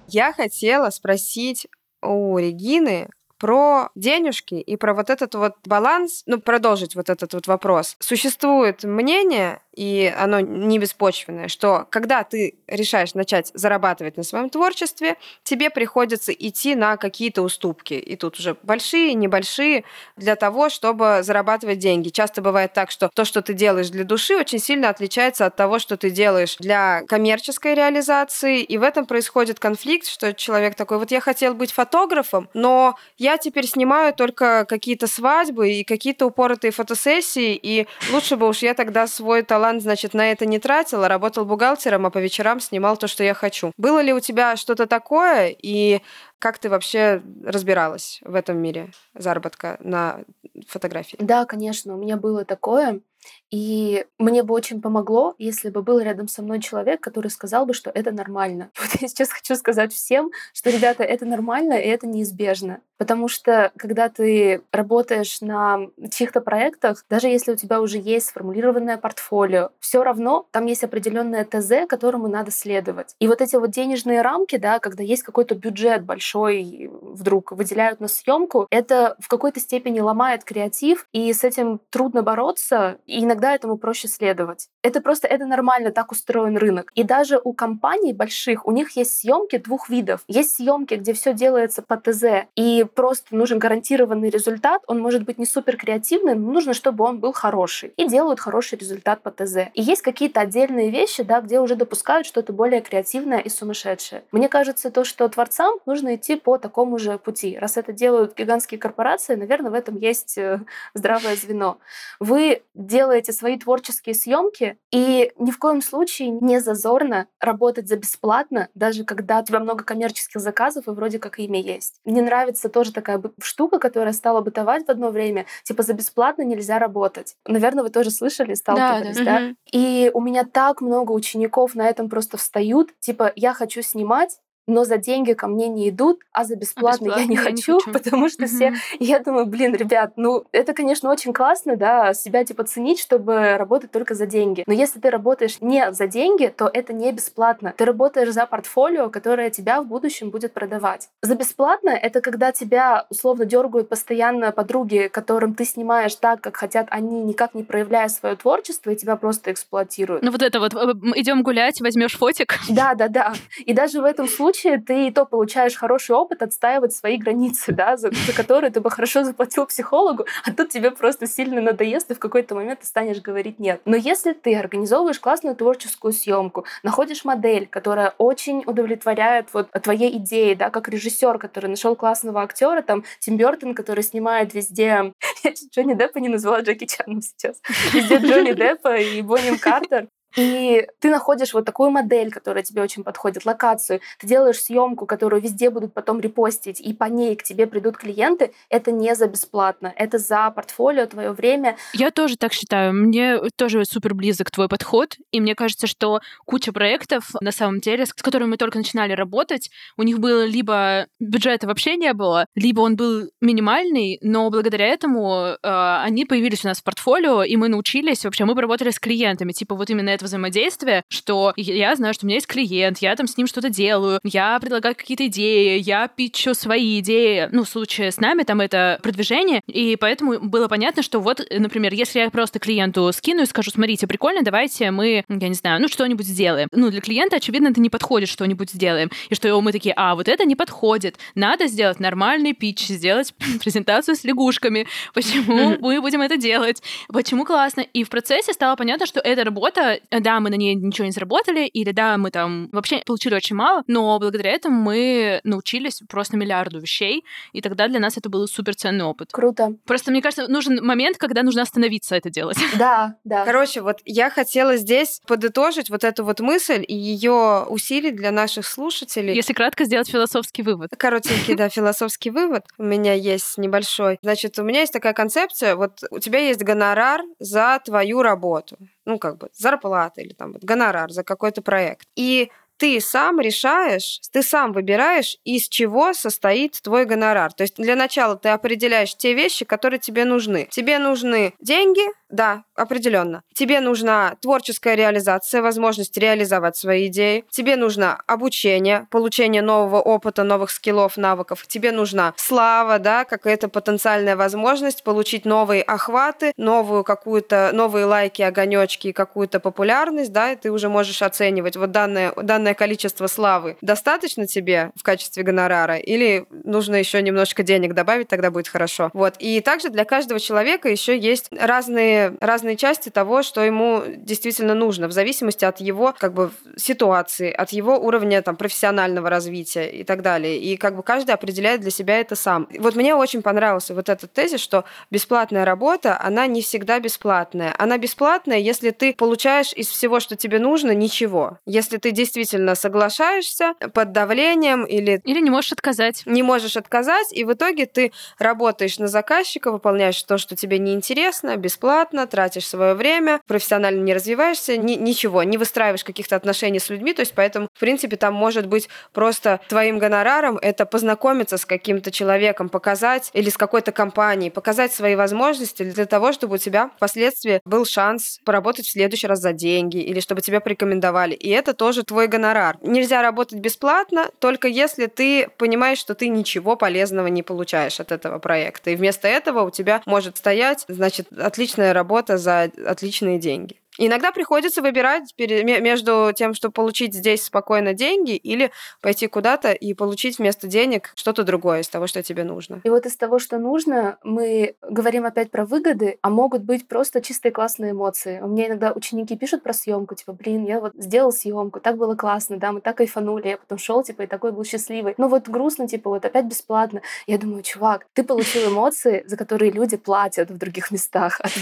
Я хотела спросить у Регины про денежки и про вот этот вот баланс, ну, продолжить вот этот вот вопрос. Существует мнение, и оно не беспочвенное, что когда ты решаешь начать зарабатывать на своем творчестве, тебе приходится идти на какие-то уступки. И тут уже большие, небольшие, для того, чтобы зарабатывать деньги. Часто бывает так, что то, что ты делаешь для души, очень сильно отличается от того, что ты делаешь для коммерческой реализации. И в этом происходит конфликт, что человек такой, вот я хотел быть фотографом, но я теперь снимаю только какие-то свадьбы и какие-то упоротые фотосессии, и лучше бы уж я тогда свой талант значит, на это не тратил, а работал бухгалтером, а по вечерам снимал то, что я хочу. Было ли у тебя что-то такое, и как ты вообще разбиралась в этом мире заработка на фотографии? Да, конечно, у меня было такое. И мне бы очень помогло, если бы был рядом со мной человек, который сказал бы, что это нормально. Вот я сейчас хочу сказать всем, что, ребята, это нормально и это неизбежно. Потому что, когда ты работаешь на чьих-то проектах, даже если у тебя уже есть сформулированное портфолио, все равно там есть определенное ТЗ, которому надо следовать. И вот эти вот денежные рамки, да, когда есть какой-то бюджет большой, вдруг выделяют на съемку, это в какой-то степени ломает креатив, и с этим трудно бороться, и иногда этому проще следовать. Это просто, это нормально, так устроен рынок. И даже у компаний больших, у них есть съемки двух видов. Есть съемки, где все делается по ТЗ, и просто нужен гарантированный результат. Он может быть не супер креативный, но нужно, чтобы он был хороший. И делают хороший результат по ТЗ. И есть какие-то отдельные вещи, да, где уже допускают что-то более креативное и сумасшедшее. Мне кажется, то, что творцам нужно идти по такому же пути. Раз это делают гигантские корпорации, наверное, в этом есть э, здравое звено. Вы делаете свои творческие съемки, и ни в коем случае не зазорно работать за бесплатно, даже когда у тебя много коммерческих заказов и вроде как имя есть. Мне нравится тоже такая штука, которая стала бытовать в одно время, типа за бесплатно нельзя работать. Наверное, вы тоже слышали, сталкивались, да? да? И у меня так много учеников на этом просто встают, типа я хочу снимать, но за деньги ко мне не идут, а за бесплатно, а бесплатно я, не, я хочу, не хочу, потому что все... Я думаю, блин, ребят, ну это, конечно, очень классно, да, себя типа ценить, чтобы работать только за деньги. Но если ты работаешь не за деньги, то это не бесплатно. Ты работаешь за портфолио, которое тебя в будущем будет продавать. За бесплатно это когда тебя условно дергают постоянно подруги, которым ты снимаешь так, как хотят они, никак не проявляя свое творчество, и тебя просто эксплуатируют. Ну вот это вот, э, идем гулять, возьмешь фотик. Да, да, да. И даже в этом случае ты и то получаешь хороший опыт отстаивать свои границы, да, за, за которые ты бы хорошо заплатил психологу, а тут тебе просто сильно надоест, и в какой-то момент ты станешь говорить нет. Но если ты организовываешь классную творческую съемку, находишь модель, которая очень удовлетворяет вот твоей идеи, да, как режиссер, который нашел классного актера, там Тим Бертон, который снимает везде, я Джонни Деппа не назвала Джеки Чаном сейчас, везде Джонни Деппа и Бонни Картер, и ты находишь вот такую модель, которая тебе очень подходит, локацию, ты делаешь съемку, которую везде будут потом репостить, и по ней к тебе придут клиенты, это не за бесплатно, это за портфолио, твое время. Я тоже так считаю. Мне тоже супер близок твой подход, и мне кажется, что куча проектов, на самом деле, с которыми мы только начинали работать, у них было либо бюджета вообще не было, либо он был минимальный, но благодаря этому э, они появились у нас в портфолио, и мы научились, вообще мы поработали с клиентами, типа вот именно это взаимодействия, что я знаю, что у меня есть клиент, я там с ним что-то делаю, я предлагаю какие-то идеи, я питчу свои идеи. Ну, в случае с нами там это продвижение, и поэтому было понятно, что вот, например, если я просто клиенту скину и скажу, смотрите, прикольно, давайте мы, я не знаю, ну, что-нибудь сделаем. Ну, для клиента, очевидно, это не подходит, что-нибудь сделаем. И что мы такие, а, вот это не подходит. Надо сделать нормальный питч, сделать презентацию с лягушками. Почему мы будем это делать? Почему классно? И в процессе стало понятно, что эта работа да, мы на ней ничего не заработали, или да, мы там вообще получили очень мало, но благодаря этому мы научились просто миллиарду вещей, и тогда для нас это был супер ценный опыт. Круто. Просто, мне кажется, нужен момент, когда нужно остановиться это делать. Да, да. Короче, вот я хотела здесь подытожить вот эту вот мысль и ее усилить для наших слушателей. Если кратко сделать философский вывод. Коротенький, да, философский вывод у меня есть небольшой. Значит, у меня есть такая концепция, вот у тебя есть гонорар за твою работу ну, как бы, зарплата или там гонорар за какой-то проект. И ты сам решаешь, ты сам выбираешь, из чего состоит твой гонорар. То есть для начала ты определяешь те вещи, которые тебе нужны. Тебе нужны деньги, да, определенно. Тебе нужна творческая реализация, возможность реализовать свои идеи. Тебе нужно обучение, получение нового опыта, новых скиллов, навыков. Тебе нужна слава, да, какая-то потенциальная возможность получить новые охваты, новую какую-то, новые лайки, огонечки и какую-то популярность, да, и ты уже можешь оценивать вот данное, данное количество славы достаточно тебе в качестве гонорара или нужно еще немножко денег добавить, тогда будет хорошо. Вот. И также для каждого человека еще есть разные разные, части того, что ему действительно нужно, в зависимости от его как бы ситуации, от его уровня там профессионального развития и так далее. И как бы каждый определяет для себя это сам. Вот мне очень понравился вот этот тезис, что бесплатная работа, она не всегда бесплатная. Она бесплатная, если ты получаешь из всего, что тебе нужно, ничего. Если ты действительно соглашаешься под давлением или... Или не можешь отказать. Не можешь отказать, и в итоге ты работаешь на заказчика, выполняешь то, что тебе неинтересно, бесплатно, бесплатно, тратишь свое время, профессионально не развиваешься, ни, ничего, не выстраиваешь каких-то отношений с людьми, то есть поэтому, в принципе, там может быть просто твоим гонораром это познакомиться с каким-то человеком, показать или с какой-то компанией, показать свои возможности для того, чтобы у тебя впоследствии был шанс поработать в следующий раз за деньги или чтобы тебя порекомендовали. И это тоже твой гонорар. Нельзя работать бесплатно, только если ты понимаешь, что ты ничего полезного не получаешь от этого проекта. И вместо этого у тебя может стоять, значит, отличная работа за отличные деньги. Иногда приходится выбирать между тем, чтобы получить здесь спокойно деньги, или пойти куда-то и получить вместо денег что-то другое из того, что тебе нужно. И вот из того, что нужно, мы говорим опять про выгоды, а могут быть просто чистые классные эмоции. У меня иногда ученики пишут про съемку, типа, блин, я вот сделал съемку, так было классно, да, мы так кайфанули, я потом шел, типа, и такой был счастливый. Ну вот грустно, типа, вот опять бесплатно. Я думаю, чувак, ты получил эмоции, за которые люди платят в других местах, а ты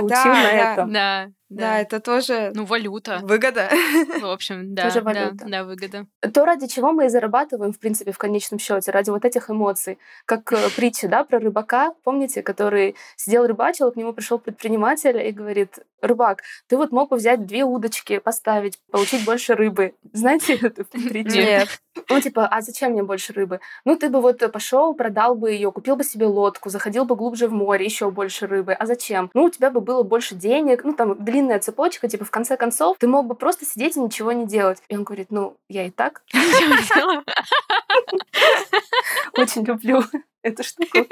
получил на этом. Да. Да, это тоже... Ну, валюта. Выгода. В общем, да. Тоже валюта. Да, да, выгода. То, ради чего мы и зарабатываем, в принципе, в конечном счете, ради вот этих эмоций. Как э, притча, да, про рыбака, помните, который сидел рыбачил, к нему пришел предприниматель и говорит, рыбак, ты вот мог бы взять две удочки, поставить, получить больше рыбы. Знаете эту притчу? Нет. Ну, типа, а зачем мне больше рыбы? Ну, ты бы вот пошел, продал бы ее, купил бы себе лодку, заходил бы глубже в море, еще больше рыбы. А зачем? Ну, у тебя бы было больше денег, ну, там, длинная цепочка, типа, в конце концов, ты мог бы просто сидеть и ничего не делать. И он говорит, ну, я и так. Очень люблю эту штуку.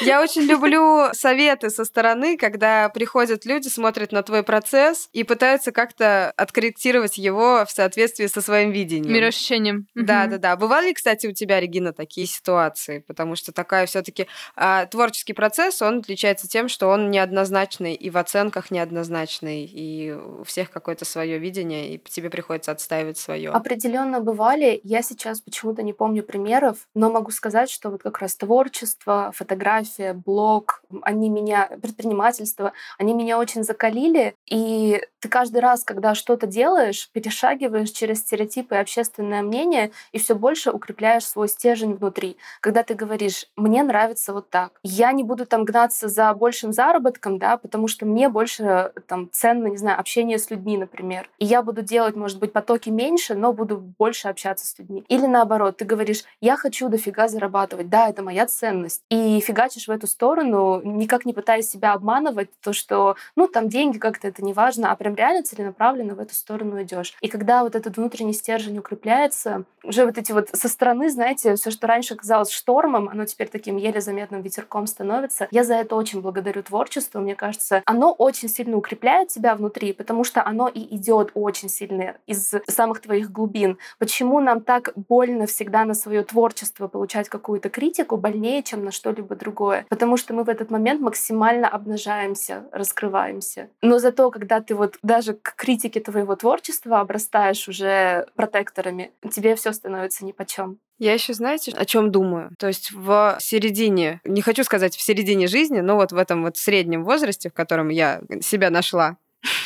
Я очень люблю советы со стороны, когда приходят люди, смотрят на твой процесс и пытаются как-то откорректировать его в соответствии со своим видением. Мироощущением. Да, да, да. Бывали, ли, кстати, у тебя, Регина, такие ситуации? Потому что такая все-таки а, творческий процесс, он отличается тем, что он неоднозначный и в оценках неоднозначный, и у всех какое-то свое видение, и тебе приходится отстаивать свое. Определенно бывали. Я сейчас почему-то не помню примеров, но могу сказать, что вот как раз творчество, фотография фотография, блог, они меня, предпринимательство, они меня очень закалили. И ты каждый раз, когда что-то делаешь, перешагиваешь через стереотипы и общественное мнение и все больше укрепляешь свой стержень внутри. Когда ты говоришь, мне нравится вот так. Я не буду там гнаться за большим заработком, да, потому что мне больше там ценно, не знаю, общение с людьми, например. И я буду делать, может быть, потоки меньше, но буду больше общаться с людьми. Или наоборот, ты говоришь, я хочу дофига зарабатывать, да, это моя ценность. И фигачишь в эту сторону, никак не пытаясь себя обманывать, то, что, ну, там деньги как-то это не важно, а прям реально целенаправленно в эту сторону идешь. И когда вот этот внутренний стержень укрепляется, уже вот эти вот со стороны, знаете, все, что раньше казалось штормом, оно теперь таким еле заметным ветерком становится. Я за это очень благодарю творчество. Мне кажется, оно очень сильно укрепляет тебя внутри, потому что оно и идет очень сильно из самых твоих глубин. Почему нам так больно всегда на свое творчество получать какую-то критику, больнее, чем на что-либо другое? Потому что мы в этот момент максимально обнажаемся, раскрываемся. Но зато, когда ты вот даже к критике твоего творчества обрастаешь уже протекторами, тебе все становится нипочем. Я еще, знаете, о чем думаю? То есть в середине, не хочу сказать в середине жизни, но вот в этом вот среднем возрасте, в котором я себя нашла,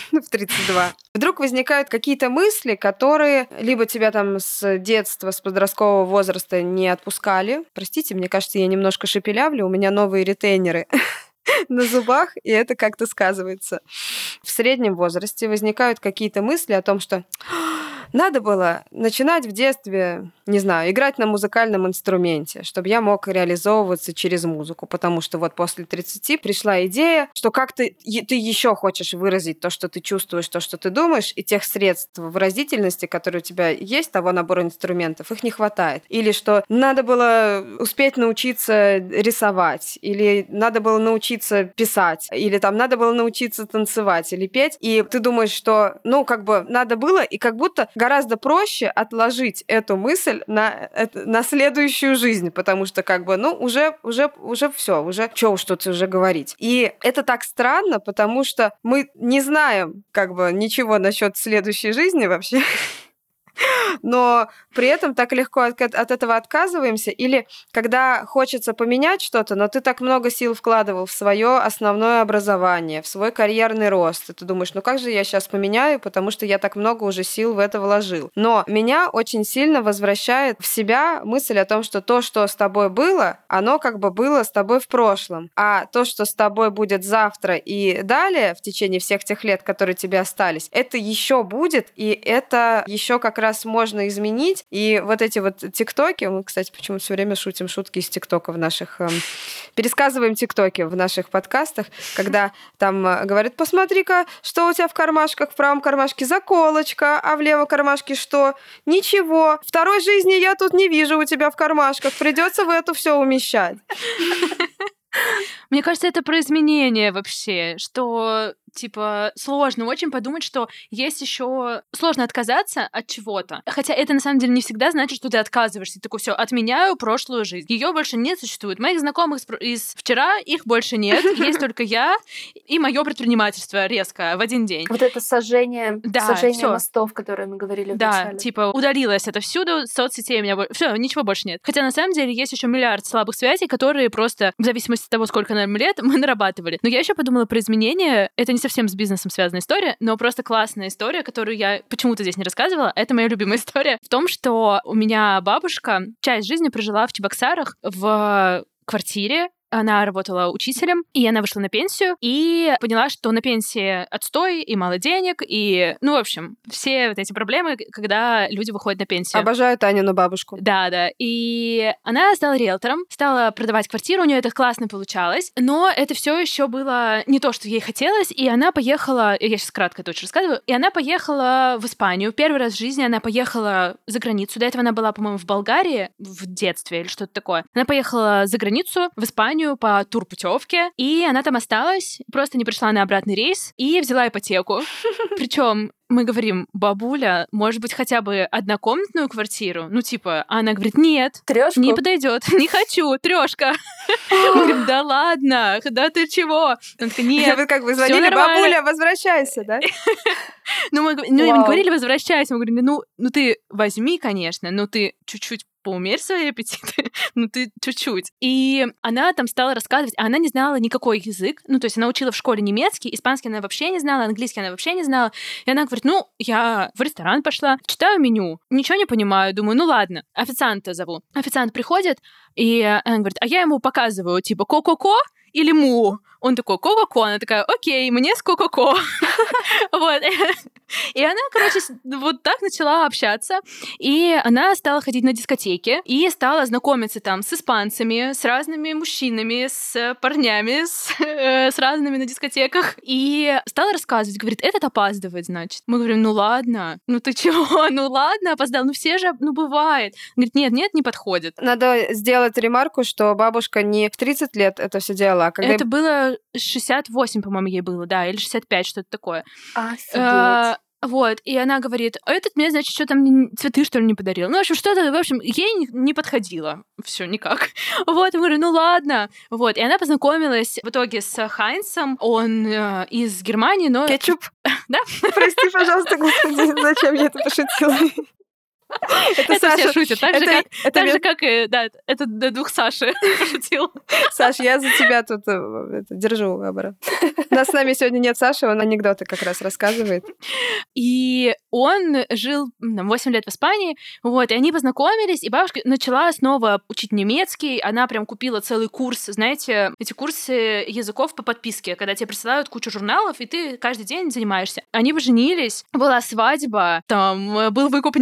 в 32. Вдруг возникают какие-то мысли, которые либо тебя там с детства, с подросткового возраста не отпускали. Простите, мне кажется, я немножко шепелявлю, у меня новые ретейнеры на зубах, и это как-то сказывается. В среднем возрасте возникают какие-то мысли о том, что надо было начинать в детстве, не знаю, играть на музыкальном инструменте, чтобы я мог реализовываться через музыку, потому что вот после 30 пришла идея, что как ты, ты еще хочешь выразить то, что ты чувствуешь, то, что ты думаешь, и тех средств выразительности, которые у тебя есть, того набора инструментов, их не хватает. Или что надо было успеть научиться рисовать, или надо было научиться писать, или там надо было научиться танцевать или петь, и ты думаешь, что, ну, как бы надо было, и как будто гораздо проще отложить эту мысль на, на следующую жизнь, потому что как бы, ну, уже, уже, уже все, уже что уж тут уже говорить. И это так странно, потому что мы не знаем как бы ничего насчет следующей жизни вообще но при этом так легко от, от этого отказываемся, или когда хочется поменять что-то, но ты так много сил вкладывал в свое основное образование, в свой карьерный рост, и ты думаешь, ну как же я сейчас поменяю, потому что я так много уже сил в это вложил. Но меня очень сильно возвращает в себя мысль о том, что то, что с тобой было, оно как бы было с тобой в прошлом, а то, что с тобой будет завтра и далее в течение всех тех лет, которые тебе остались, это еще будет, и это еще как раз можно изменить, и вот эти вот тиктоки, мы, кстати, почему все время шутим шутки из тиктока в наших... Эм, пересказываем тиктоки в наших подкастах, когда там э, говорят, посмотри-ка, что у тебя в кармашках, в правом кармашке заколочка, а в левом кармашке что? Ничего. Второй жизни я тут не вижу у тебя в кармашках. Придется в эту все умещать. Мне кажется, это про изменения вообще, что типа, сложно очень подумать, что есть еще сложно отказаться от чего-то. Хотя это на самом деле не всегда значит, что ты отказываешься. Ты такой, все, отменяю прошлую жизнь. Ее больше не существует. Моих знакомых из вчера их больше нет. Есть только я и мое предпринимательство резко в один день. Вот это сожжение, да, сожжение всё. мостов, которые мы говорили в да, начале. типа удалилось это всюду, соцсетей у меня все, ничего больше нет. Хотя на самом деле есть еще миллиард слабых связей, которые просто в зависимости от того, сколько нам лет, мы нарабатывали. Но я еще подумала про изменения. Это не совсем с бизнесом связанная история, но просто классная история, которую я почему-то здесь не рассказывала. Это моя любимая история в том, что у меня бабушка часть жизни прожила в Чебоксарах в квартире, Она работала учителем, и она вышла на пенсию, и поняла, что на пенсии отстой и мало денег, и, ну, в общем, все вот эти проблемы, когда люди выходят на пенсию. Обожаю Танину бабушку. Да, да. И она стала риэлтором, стала продавать квартиру, у нее это классно получалось, но это все еще было не то, что ей хотелось, и она поехала, я сейчас кратко это очень рассказываю, и она поехала в Испанию. Первый раз в жизни она поехала за границу. До этого она была, по-моему, в Болгарии в детстве или что-то такое. Она поехала за границу, в Испанию по турпутевке, и она там осталась, просто не пришла на обратный рейс и взяла ипотеку. Причем мы говорим, бабуля, может быть, хотя бы однокомнатную квартиру? Ну, типа, а она говорит, нет, Трёшку? не подойдет, не хочу, трешка. Мы говорим, да ладно, да ты чего? Она такая, нет, Вы как бы звонили, бабуля, возвращайся, да? Ну, мы, г- ну, говорили, возвращайся. Мы говорили, ну, ну ты возьми, конечно, но ты чуть-чуть поумерь свои аппетиты, ну ты чуть-чуть. И она там стала рассказывать, а она не знала никакой язык, ну то есть она учила в школе немецкий, испанский она вообще не знала, английский она вообще не знала. И она говорит, ну, я в ресторан пошла, читаю меню, ничего не понимаю, думаю, ну ладно, официанта зову. Официант приходит, и она говорит, а я ему показываю, типа, ко-ко-ко или му? Он такой, ко-ко-ко. Она такая, окей, мне с ко-ко-ко. Вот. И она, короче, вот так начала общаться. И она стала ходить на дискотеки и стала знакомиться там с испанцами, с разными мужчинами, с парнями, с, э, с разными на дискотеках. И стала рассказывать, говорит, этот опаздывает, значит. Мы говорим, ну ладно, ну ты чего, ну ладно, опоздал, ну все же, ну бывает. Говорит, нет, нет, не подходит. Надо сделать ремарку, что бабушка не в 30 лет это все делала, а когда Это было 68, по-моему, ей было, да, или 65, что-то такое. Офигеть. Э, Вот, и она говорит, а этот мне, значит, что там н- цветы, что ли, не подарил. Ну, в общем, что-то, в общем, ей не- подходило все никак. Вот, я говорю, ну ладно. Вот, и она познакомилась в итоге с Хайнсом, он э, из Германии, но... Кетчуп. Да? Прости, пожалуйста, господи, зачем я это пошутила? Это Это все Саша. шутят, так же, Это, как, это так мен- же, как и, да, это до двух Саши пошутил. Саш, я за тебя тут э, это, держу. У нас с нами сегодня нет Саши, он анекдоты как раз рассказывает. И он жил там, 8 лет в Испании, вот, и они познакомились, и бабушка начала снова учить немецкий, она прям купила целый курс, знаете, эти курсы языков по подписке, когда тебе присылают кучу журналов, и ты каждый день занимаешься. Они поженились, была свадьба, там э, был выкуп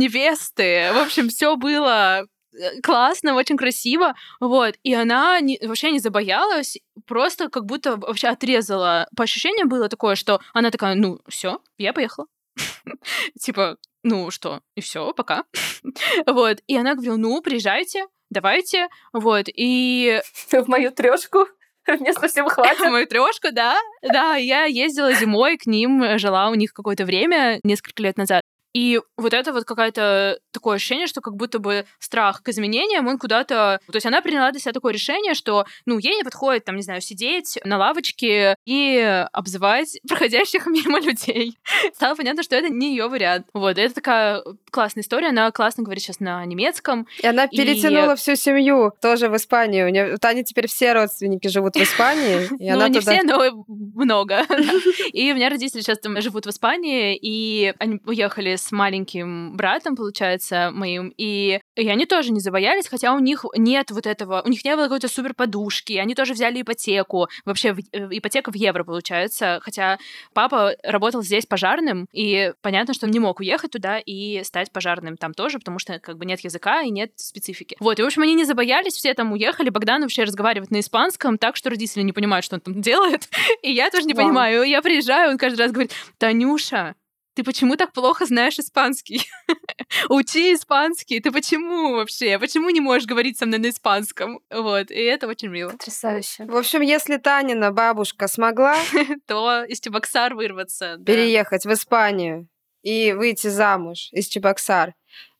невесты, в общем, все было э, классно, очень красиво, вот, и она не- вообще не забоялась, просто как будто вообще отрезала. По ощущениям было такое, что она такая, ну, все, я поехала. Типа, ну что, и все, пока. Вот, и она говорила, ну, приезжайте, давайте, вот, и В мою трешку. Мне совсем хватит. мою трешку, да, да, я ездила зимой к ним, жила у них какое-то время, несколько лет назад. И вот это вот какое-то такое ощущение, что как будто бы страх к изменениям, он куда-то... То есть она приняла для себя такое решение, что, ну, ей не подходит, там, не знаю, сидеть на лавочке и обзывать проходящих мимо людей. Стало понятно, что это не ее вариант. Вот, это такая классная история, она классно говорит сейчас на немецком. И она И- перетянула всю семью тоже в Испанию. У, у Тани теперь все родственники живут в Испании, и ну, она не туда... все, но много. И у меня родители сейчас там живут в Испании, и они уехали с маленьким братом, получается, моим, и и они тоже не забоялись, хотя у них нет вот этого, у них не было какой-то супер подушки, они тоже взяли ипотеку, вообще в- э, ипотека в евро получается, хотя папа работал здесь пожарным, и понятно, что он не мог уехать туда и стать пожарным там тоже, потому что как бы нет языка и нет специфики. Вот, и в общем они не забоялись, все там уехали, Богдан вообще разговаривает на испанском, так что родители не понимают, что он там делает, и я тоже не Вау. понимаю. Я приезжаю, он каждый раз говорит, Танюша, ты почему так плохо знаешь испанский? Учи испанский. Ты почему вообще? Почему не можешь говорить со мной на испанском? Вот, и это очень мило. Потрясающе. В общем, если Танина бабушка смогла То из Чебоксар вырваться. да. переехать в Испанию и выйти замуж из Чебоксар,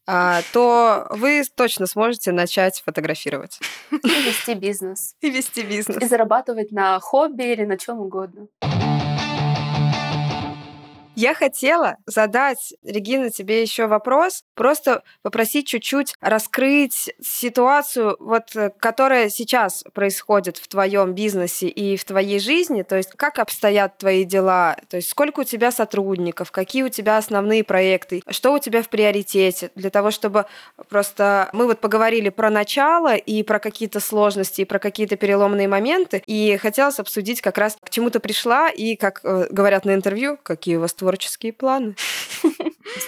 а, то вы точно сможете начать фотографировать И вести бизнес. и вести И бизнес. зарабатывать на хобби или на чем угодно. Я хотела задать, Регина, тебе еще вопрос, просто попросить чуть-чуть раскрыть ситуацию, вот, э, которая сейчас происходит в твоем бизнесе и в твоей жизни, то есть как обстоят твои дела, то есть сколько у тебя сотрудников, какие у тебя основные проекты, что у тебя в приоритете, для того, чтобы просто мы вот поговорили про начало и про какие-то сложности, и про какие-то переломные моменты, и хотелось обсудить как раз к чему ты пришла и, как э, говорят на интервью, какие у вас творческие планы.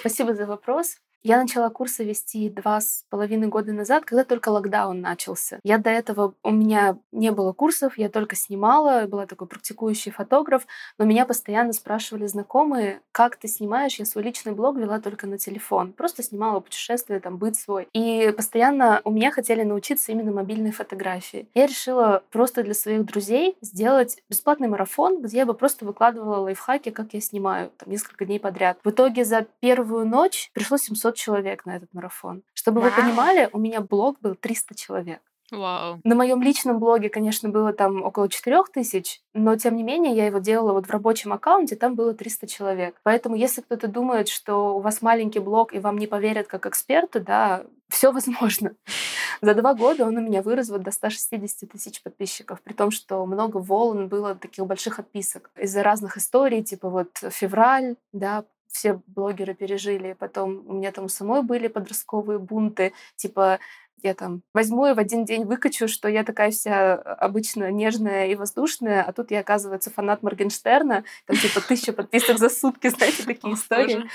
Спасибо за вопрос. Я начала курсы вести два с половиной года назад, когда только локдаун начался. Я до этого, у меня не было курсов, я только снимала, была такой практикующий фотограф, но меня постоянно спрашивали знакомые, как ты снимаешь? Я свой личный блог вела только на телефон. Просто снимала путешествия, там, быт свой. И постоянно у меня хотели научиться именно мобильной фотографии. Я решила просто для своих друзей сделать бесплатный марафон, где я бы просто выкладывала лайфхаки, как я снимаю, там, несколько дней подряд. В итоге за первую ночь пришло 700 человек на этот марафон. Чтобы Вау. вы понимали, у меня блог был 300 человек. Вау. На моем личном блоге, конечно, было там около 4 тысяч, но тем не менее я его делала вот в рабочем аккаунте, там было 300 человек. Поэтому если кто-то думает, что у вас маленький блог и вам не поверят как эксперту, да, все возможно. За два года он у меня вырос вот до 160 тысяч подписчиков, при том, что много волн было таких больших отписок из-за разных историй, типа вот февраль, да, все блогеры пережили. Потом у меня там самой были подростковые бунты, типа я там возьму и в один день выкачу, что я такая вся обычно нежная и воздушная, а тут я, оказывается, фанат Моргенштерна, там типа тысяча подписок за сутки, знаете, такие истории.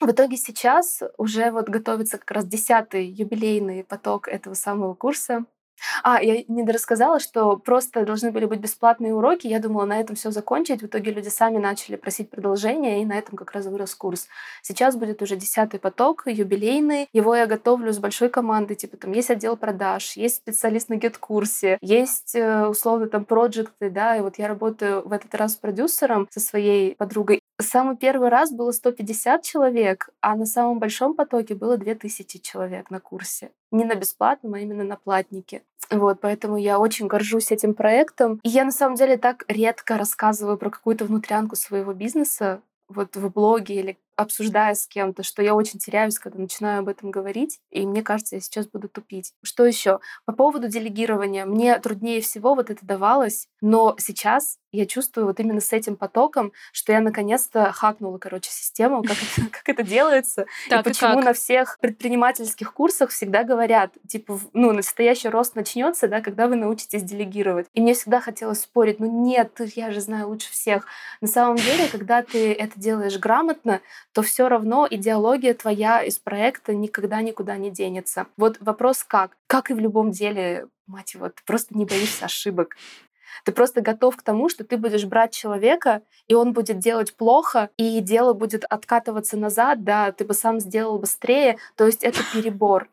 В итоге сейчас уже вот готовится как раз десятый юбилейный поток этого самого курса. А, я не рассказала, что просто должны были быть бесплатные уроки. Я думала на этом все закончить. В итоге люди сами начали просить продолжения, и на этом как раз вырос курс. Сейчас будет уже десятый поток, юбилейный. Его я готовлю с большой командой. Типа там есть отдел продаж, есть специалист на гет-курсе, есть э, условно там проекты, да, и вот я работаю в этот раз с продюсером, со своей подругой. Самый первый раз было 150 человек, а на самом большом потоке было 2000 человек на курсе. Не на бесплатном, а именно на платнике. Вот, поэтому я очень горжусь этим проектом. И я на самом деле так редко рассказываю про какую-то внутрянку своего бизнеса, вот в блоге или обсуждая с кем-то, что я очень теряюсь, когда начинаю об этом говорить, и мне кажется, я сейчас буду тупить. Что еще? По поводу делегирования. Мне труднее всего вот это давалось, но сейчас я чувствую вот именно с этим потоком, что я наконец-то хакнула, короче, систему, как это, как это делается, так, и почему и на всех предпринимательских курсах всегда говорят, типа, ну, настоящий рост начнется, да, когда вы научитесь делегировать. И мне всегда хотелось спорить, ну нет, я же знаю лучше всех. На самом деле, когда ты это делаешь грамотно, то все равно идеология твоя из проекта никогда никуда не денется. Вот вопрос как? Как и в любом деле, мать его, ты просто не боишься ошибок. Ты просто готов к тому, что ты будешь брать человека, и он будет делать плохо, и дело будет откатываться назад, да, ты бы сам сделал быстрее. То есть это перебор.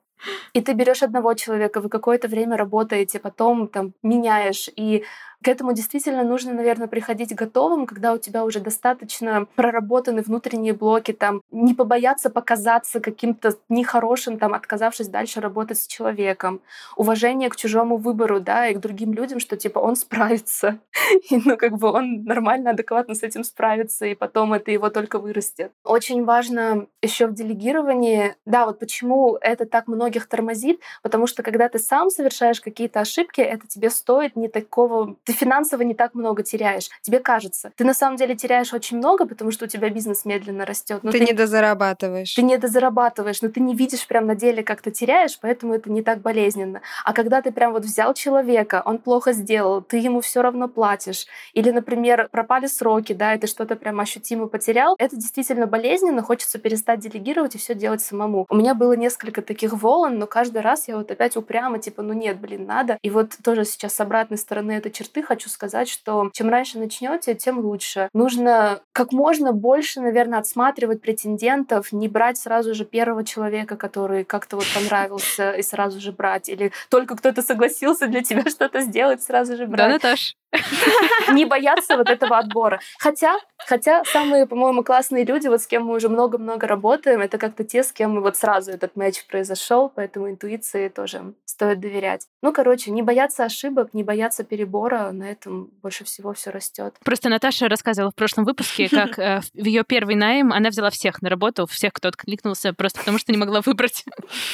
И ты берешь одного человека, вы какое-то время работаете, потом там меняешь, и к этому действительно нужно, наверное, приходить готовым, когда у тебя уже достаточно проработаны внутренние блоки, там, не побояться показаться каким-то нехорошим, там, отказавшись дальше работать с человеком. Уважение к чужому выбору, да, и к другим людям, что, типа, он справится. И, ну, как бы он нормально, адекватно с этим справится, и потом это его только вырастет. Очень важно еще в делегировании, да, вот почему это так многих тормозит, потому что когда ты сам совершаешь какие-то ошибки, это тебе стоит не такого... Ты финансово не так много теряешь. Тебе кажется. Ты на самом деле теряешь очень много, потому что у тебя бизнес медленно растет. Ты, ты не дозарабатываешь. Ты не дозарабатываешь, но ты не видишь прям на деле, как ты теряешь, поэтому это не так болезненно. А когда ты прям вот взял человека, он плохо сделал, ты ему все равно платишь, или, например, пропали сроки, да, и ты что-то прям ощутимо потерял, это действительно болезненно, хочется перестать делегировать и все делать самому. У меня было несколько таких волн, но каждый раз я вот опять упрямо, типа, ну нет, блин, надо. И вот тоже сейчас с обратной стороны этой черты хочу сказать, что чем раньше начнете, тем лучше. Нужно как можно больше, наверное, отсматривать претендентов, не брать сразу же первого человека, который как-то вот понравился, и сразу же брать. Или только кто-то согласился для тебя что-то сделать, сразу же брать. Да, Наташ? Не бояться вот этого отбора. Хотя, хотя самые, по-моему, классные люди, вот с кем мы уже много-много работаем, это как-то те, с кем вот сразу этот матч произошел, поэтому интуиции тоже стоит доверять. Ну, короче, не бояться ошибок, не бояться перебора, на этом больше всего все растет. Просто Наташа рассказывала в прошлом выпуске, как э, в ее первый найм она взяла всех на работу, всех, кто откликнулся, просто потому что не могла выбрать.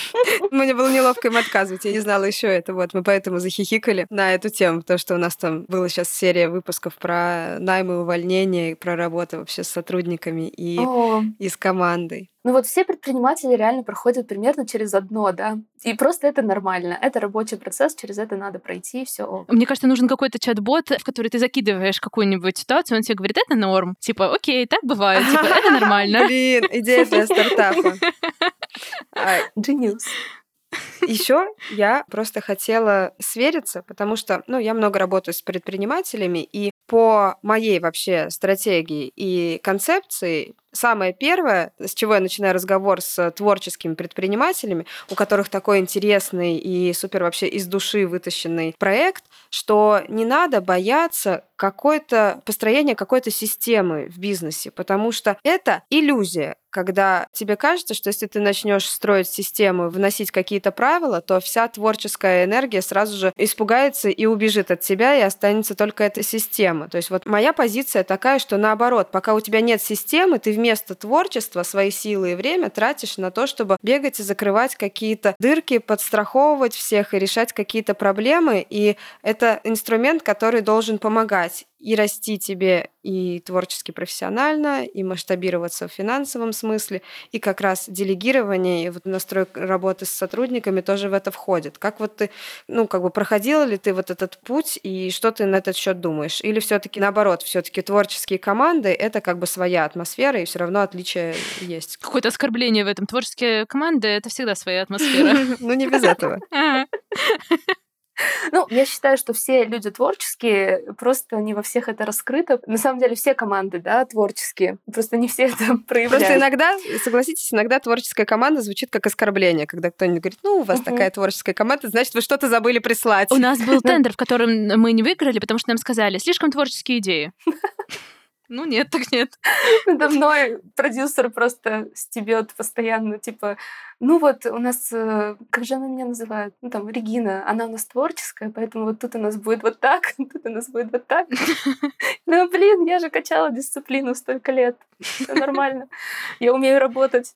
Мне было неловко им отказывать, я не знала еще это, вот мы поэтому захихикали на эту тему, потому что у нас там была сейчас серия выпусков про найм и увольнение, про работу вообще с сотрудниками и, и с командой. Ну вот все предприниматели реально проходят примерно через одно, да. И просто это нормально. Это рабочий процесс, через это надо пройти, все. Мне кажется, нужен какой-то чат-бот, в который ты закидываешь какую-нибудь ситуацию, он тебе говорит, это норм. Типа, окей, так бывает, типа, это нормально. Блин, идея для стартапа. Genius. Еще я просто хотела свериться, потому что, ну, я много работаю с предпринимателями, и по моей вообще стратегии и концепции Самое первое, с чего я начинаю разговор с творческими предпринимателями, у которых такой интересный и супер вообще из души вытащенный проект, что не надо бояться какой-то построения какой-то системы в бизнесе, потому что это иллюзия, когда тебе кажется, что если ты начнешь строить систему, вносить какие-то правила, то вся творческая энергия сразу же испугается и убежит от тебя, и останется только эта система. То есть вот моя позиция такая, что наоборот, пока у тебя нет системы, ты вместо творчества свои силы и время тратишь на то, чтобы бегать и закрывать какие-то дырки, подстраховывать всех и решать какие-то проблемы. И это инструмент, который должен помогать и расти тебе и творчески профессионально, и масштабироваться в финансовом смысле, и как раз делегирование и вот настройка работы с сотрудниками тоже в это входит. Как вот ты, ну, как бы проходила ли ты вот этот путь, и что ты на этот счет думаешь? Или все-таки наоборот, все-таки творческие команды это как бы своя атмосфера, и все равно отличия есть. Какое-то оскорбление в этом. Творческие команды это всегда своя атмосфера. Ну, не без этого. Ну, я считаю, что все люди творческие, просто не во всех это раскрыто. На самом деле все команды, да, творческие, просто не все это проявляют. Просто иногда, согласитесь, иногда творческая команда звучит как оскорбление, когда кто-нибудь говорит, ну, у вас такая творческая команда, значит, вы что-то забыли прислать. У нас был тендер, в котором мы не выиграли, потому что нам сказали, слишком творческие идеи. Ну нет, так нет. Надо мной продюсер просто стебет постоянно, типа, ну вот у нас, э, как же она меня называет? Ну там, Регина, она у нас творческая, поэтому вот тут у нас будет вот так, тут у нас будет вот так. Ну блин, я же качала дисциплину столько лет. Все нормально. Я умею работать.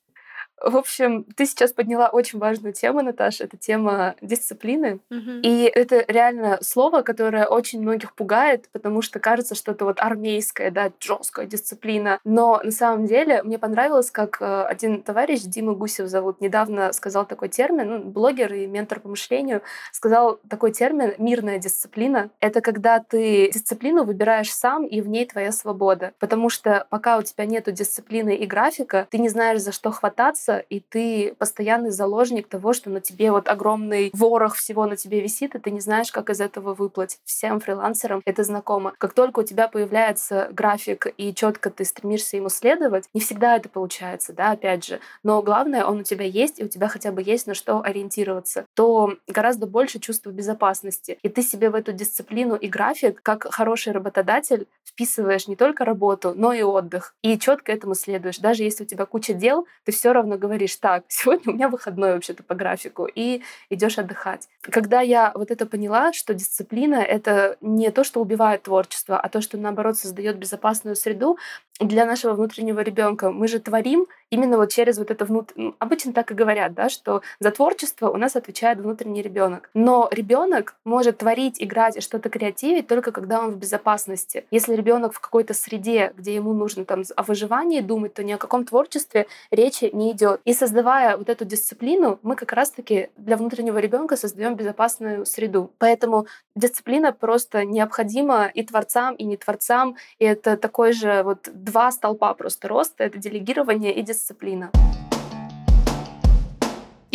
В общем, ты сейчас подняла очень важную тему, Наташа. Это тема дисциплины. Мгм. И это реально слово, которое очень многих пугает, потому что кажется, что это вот армейская, да, жесткая дисциплина. Но на самом деле мне понравилось, как э, один товарищ, Дима Гусев зовут, недавно сказал такой термин, ну, блогер и ментор по мышлению, сказал такой термин «мирная дисциплина». Это когда ты дисциплину выбираешь сам, и в ней твоя свобода. Потому что пока у тебя нету дисциплины и графика, ты не знаешь, за что хвататься, и ты постоянный заложник того, что на тебе вот огромный ворох всего на тебе висит, и ты не знаешь, как из этого выплатить. Всем фрилансерам это знакомо. Как только у тебя появляется график и четко ты стремишься ему следовать, не всегда это получается, да, опять же. Но главное, он у тебя есть, и у тебя хотя бы есть на что ориентироваться, то гораздо больше чувства безопасности. И ты себе в эту дисциплину и график, как хороший работодатель, вписываешь не только работу, но и отдых. И четко этому следуешь. Даже если у тебя куча дел, ты все равно говоришь, так, сегодня у меня выходной вообще-то по графику, и идешь отдыхать. Когда я вот это поняла, что дисциплина — это не то, что убивает творчество, а то, что, наоборот, создает безопасную среду для нашего внутреннего ребенка. Мы же творим именно вот через вот это внутреннее... Обычно так и говорят, да, что за творчество у нас отвечает внутренний ребенок. Но ребенок может творить, играть и что-то креативить только когда он в безопасности. Если ребенок в какой-то среде, где ему нужно там о выживании думать, то ни о каком творчестве речи не идет. И создавая вот эту дисциплину, мы как раз-таки для внутреннего ребенка создаем безопасную среду. Поэтому дисциплина просто необходима и творцам, и не творцам. И это такой же вот два столпа просто роста. Это делегирование и дисциплина.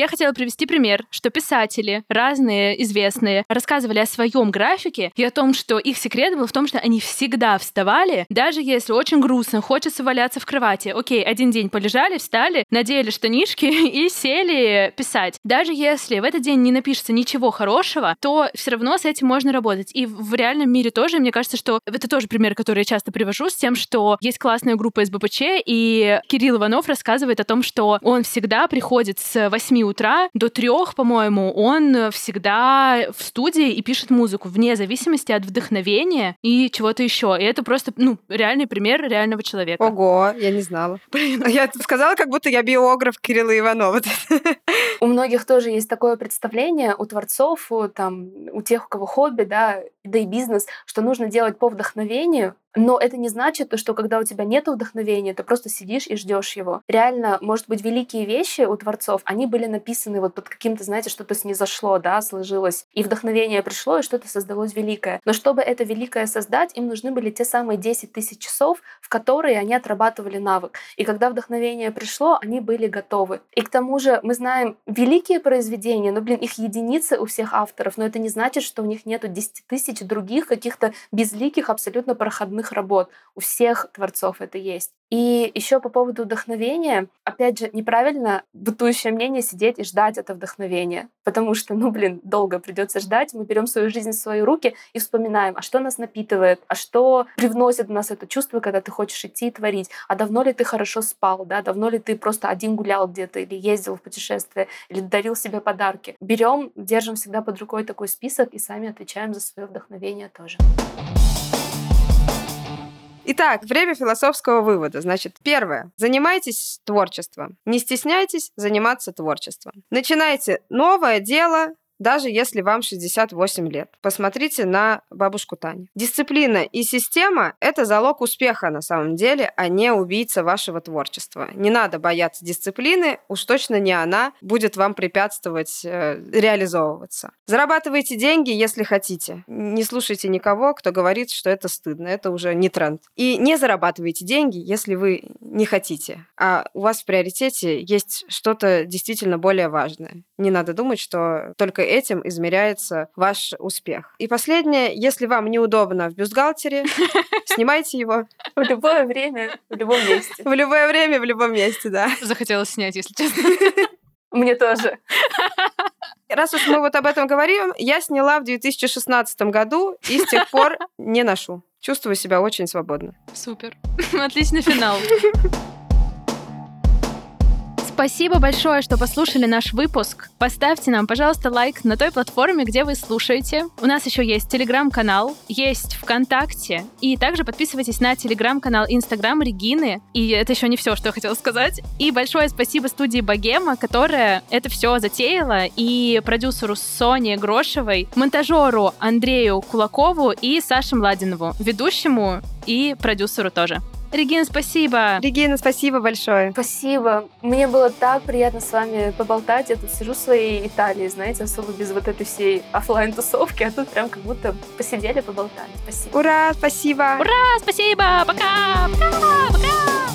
Я хотела привести пример, что писатели, разные известные, рассказывали о своем графике и о том, что их секрет был в том, что они всегда вставали, даже если очень грустно, хочется валяться в кровати. Окей, один день полежали, встали, надели штанишки и сели писать. Даже если в этот день не напишется ничего хорошего, то все равно с этим можно работать. И в реальном мире тоже, мне кажется, что это тоже пример, который я часто привожу с тем, что есть классная группа из БПЧ, и Кирилл Иванов рассказывает о том, что он всегда приходит с 8 утра до 3, по-моему, он всегда в студии и пишет музыку вне зависимости от вдохновения и чего-то еще. И это просто, ну, реальный пример реального человека. Ого, я не знала. Блин, я сказала, как будто я биограф Кирилла Иванова. У многих тоже есть такое представление у творцов, у, там, у тех, у кого хобби, да, да и бизнес, что нужно делать по вдохновению, но это не значит, что когда у тебя нет вдохновения, ты просто сидишь и ждешь его. Реально, может быть, великие вещи у творцов, они были написаны вот под каким-то, знаете, что-то снизошло, да, сложилось, и вдохновение пришло, и что-то создалось великое. Но чтобы это великое создать, им нужны были те самые 10 тысяч часов, в которые они отрабатывали навык. И когда вдохновение пришло, они были готовы. И к тому же мы знаем великие произведения, но, блин, их единицы у всех авторов, но это не значит, что у них нету 10 тысяч других каких-то безликих, абсолютно проходных работ. У всех творцов это есть. И еще по поводу вдохновения, опять же, неправильно бытующее мнение сидеть и ждать это вдохновение. Потому что, ну, блин, долго придется ждать. Мы берем свою жизнь в свои руки и вспоминаем, а что нас напитывает, а что привносит в нас это чувство, когда ты хочешь идти и творить. А давно ли ты хорошо спал, да, давно ли ты просто один гулял где-то или ездил в путешествие, или дарил себе подарки. Берем, держим всегда под рукой такой список и сами отвечаем за свое вдохновение тоже. Итак, время философского вывода. Значит, первое. Занимайтесь творчеством. Не стесняйтесь заниматься творчеством. Начинайте новое дело, даже если вам 68 лет. Посмотрите на бабушку Таню. Дисциплина и система — это залог успеха на самом деле, а не убийца вашего творчества. Не надо бояться дисциплины, уж точно не она будет вам препятствовать э, реализовываться. Зарабатывайте деньги, если хотите. Не слушайте никого, кто говорит, что это стыдно. Это уже не тренд. И не зарабатывайте деньги, если вы не хотите. А у вас в приоритете есть что-то действительно более важное. Не надо думать, что только этим измеряется ваш успех. И последнее, если вам неудобно в бюстгальтере, снимайте его. В любое время, в любом месте. В любое время, в любом месте, да. Захотелось снять, если честно. Мне тоже. Раз уж мы вот об этом говорим, я сняла в 2016 году и с тех пор не ношу. Чувствую себя очень свободно. Супер. Отличный финал. Спасибо большое, что послушали наш выпуск. Поставьте нам, пожалуйста, лайк на той платформе, где вы слушаете. У нас еще есть телеграм-канал, есть ВКонтакте. И также подписывайтесь на телеграм-канал Инстаграм Регины. И это еще не все, что я хотела сказать. И большое спасибо студии Богема, которая это все затеяла, и продюсеру Соне Грошевой, монтажеру Андрею Кулакову и Саше Младинову, ведущему и продюсеру тоже. Регина, спасибо. Регина, спасибо большое. Спасибо. Мне было так приятно с вами поболтать. Я тут сижу в своей Италии, знаете, особо без вот этой всей офлайн тусовки а тут прям как будто посидели, поболтали. Спасибо. Ура, спасибо. Ура, спасибо. Пока. Пока. Пока.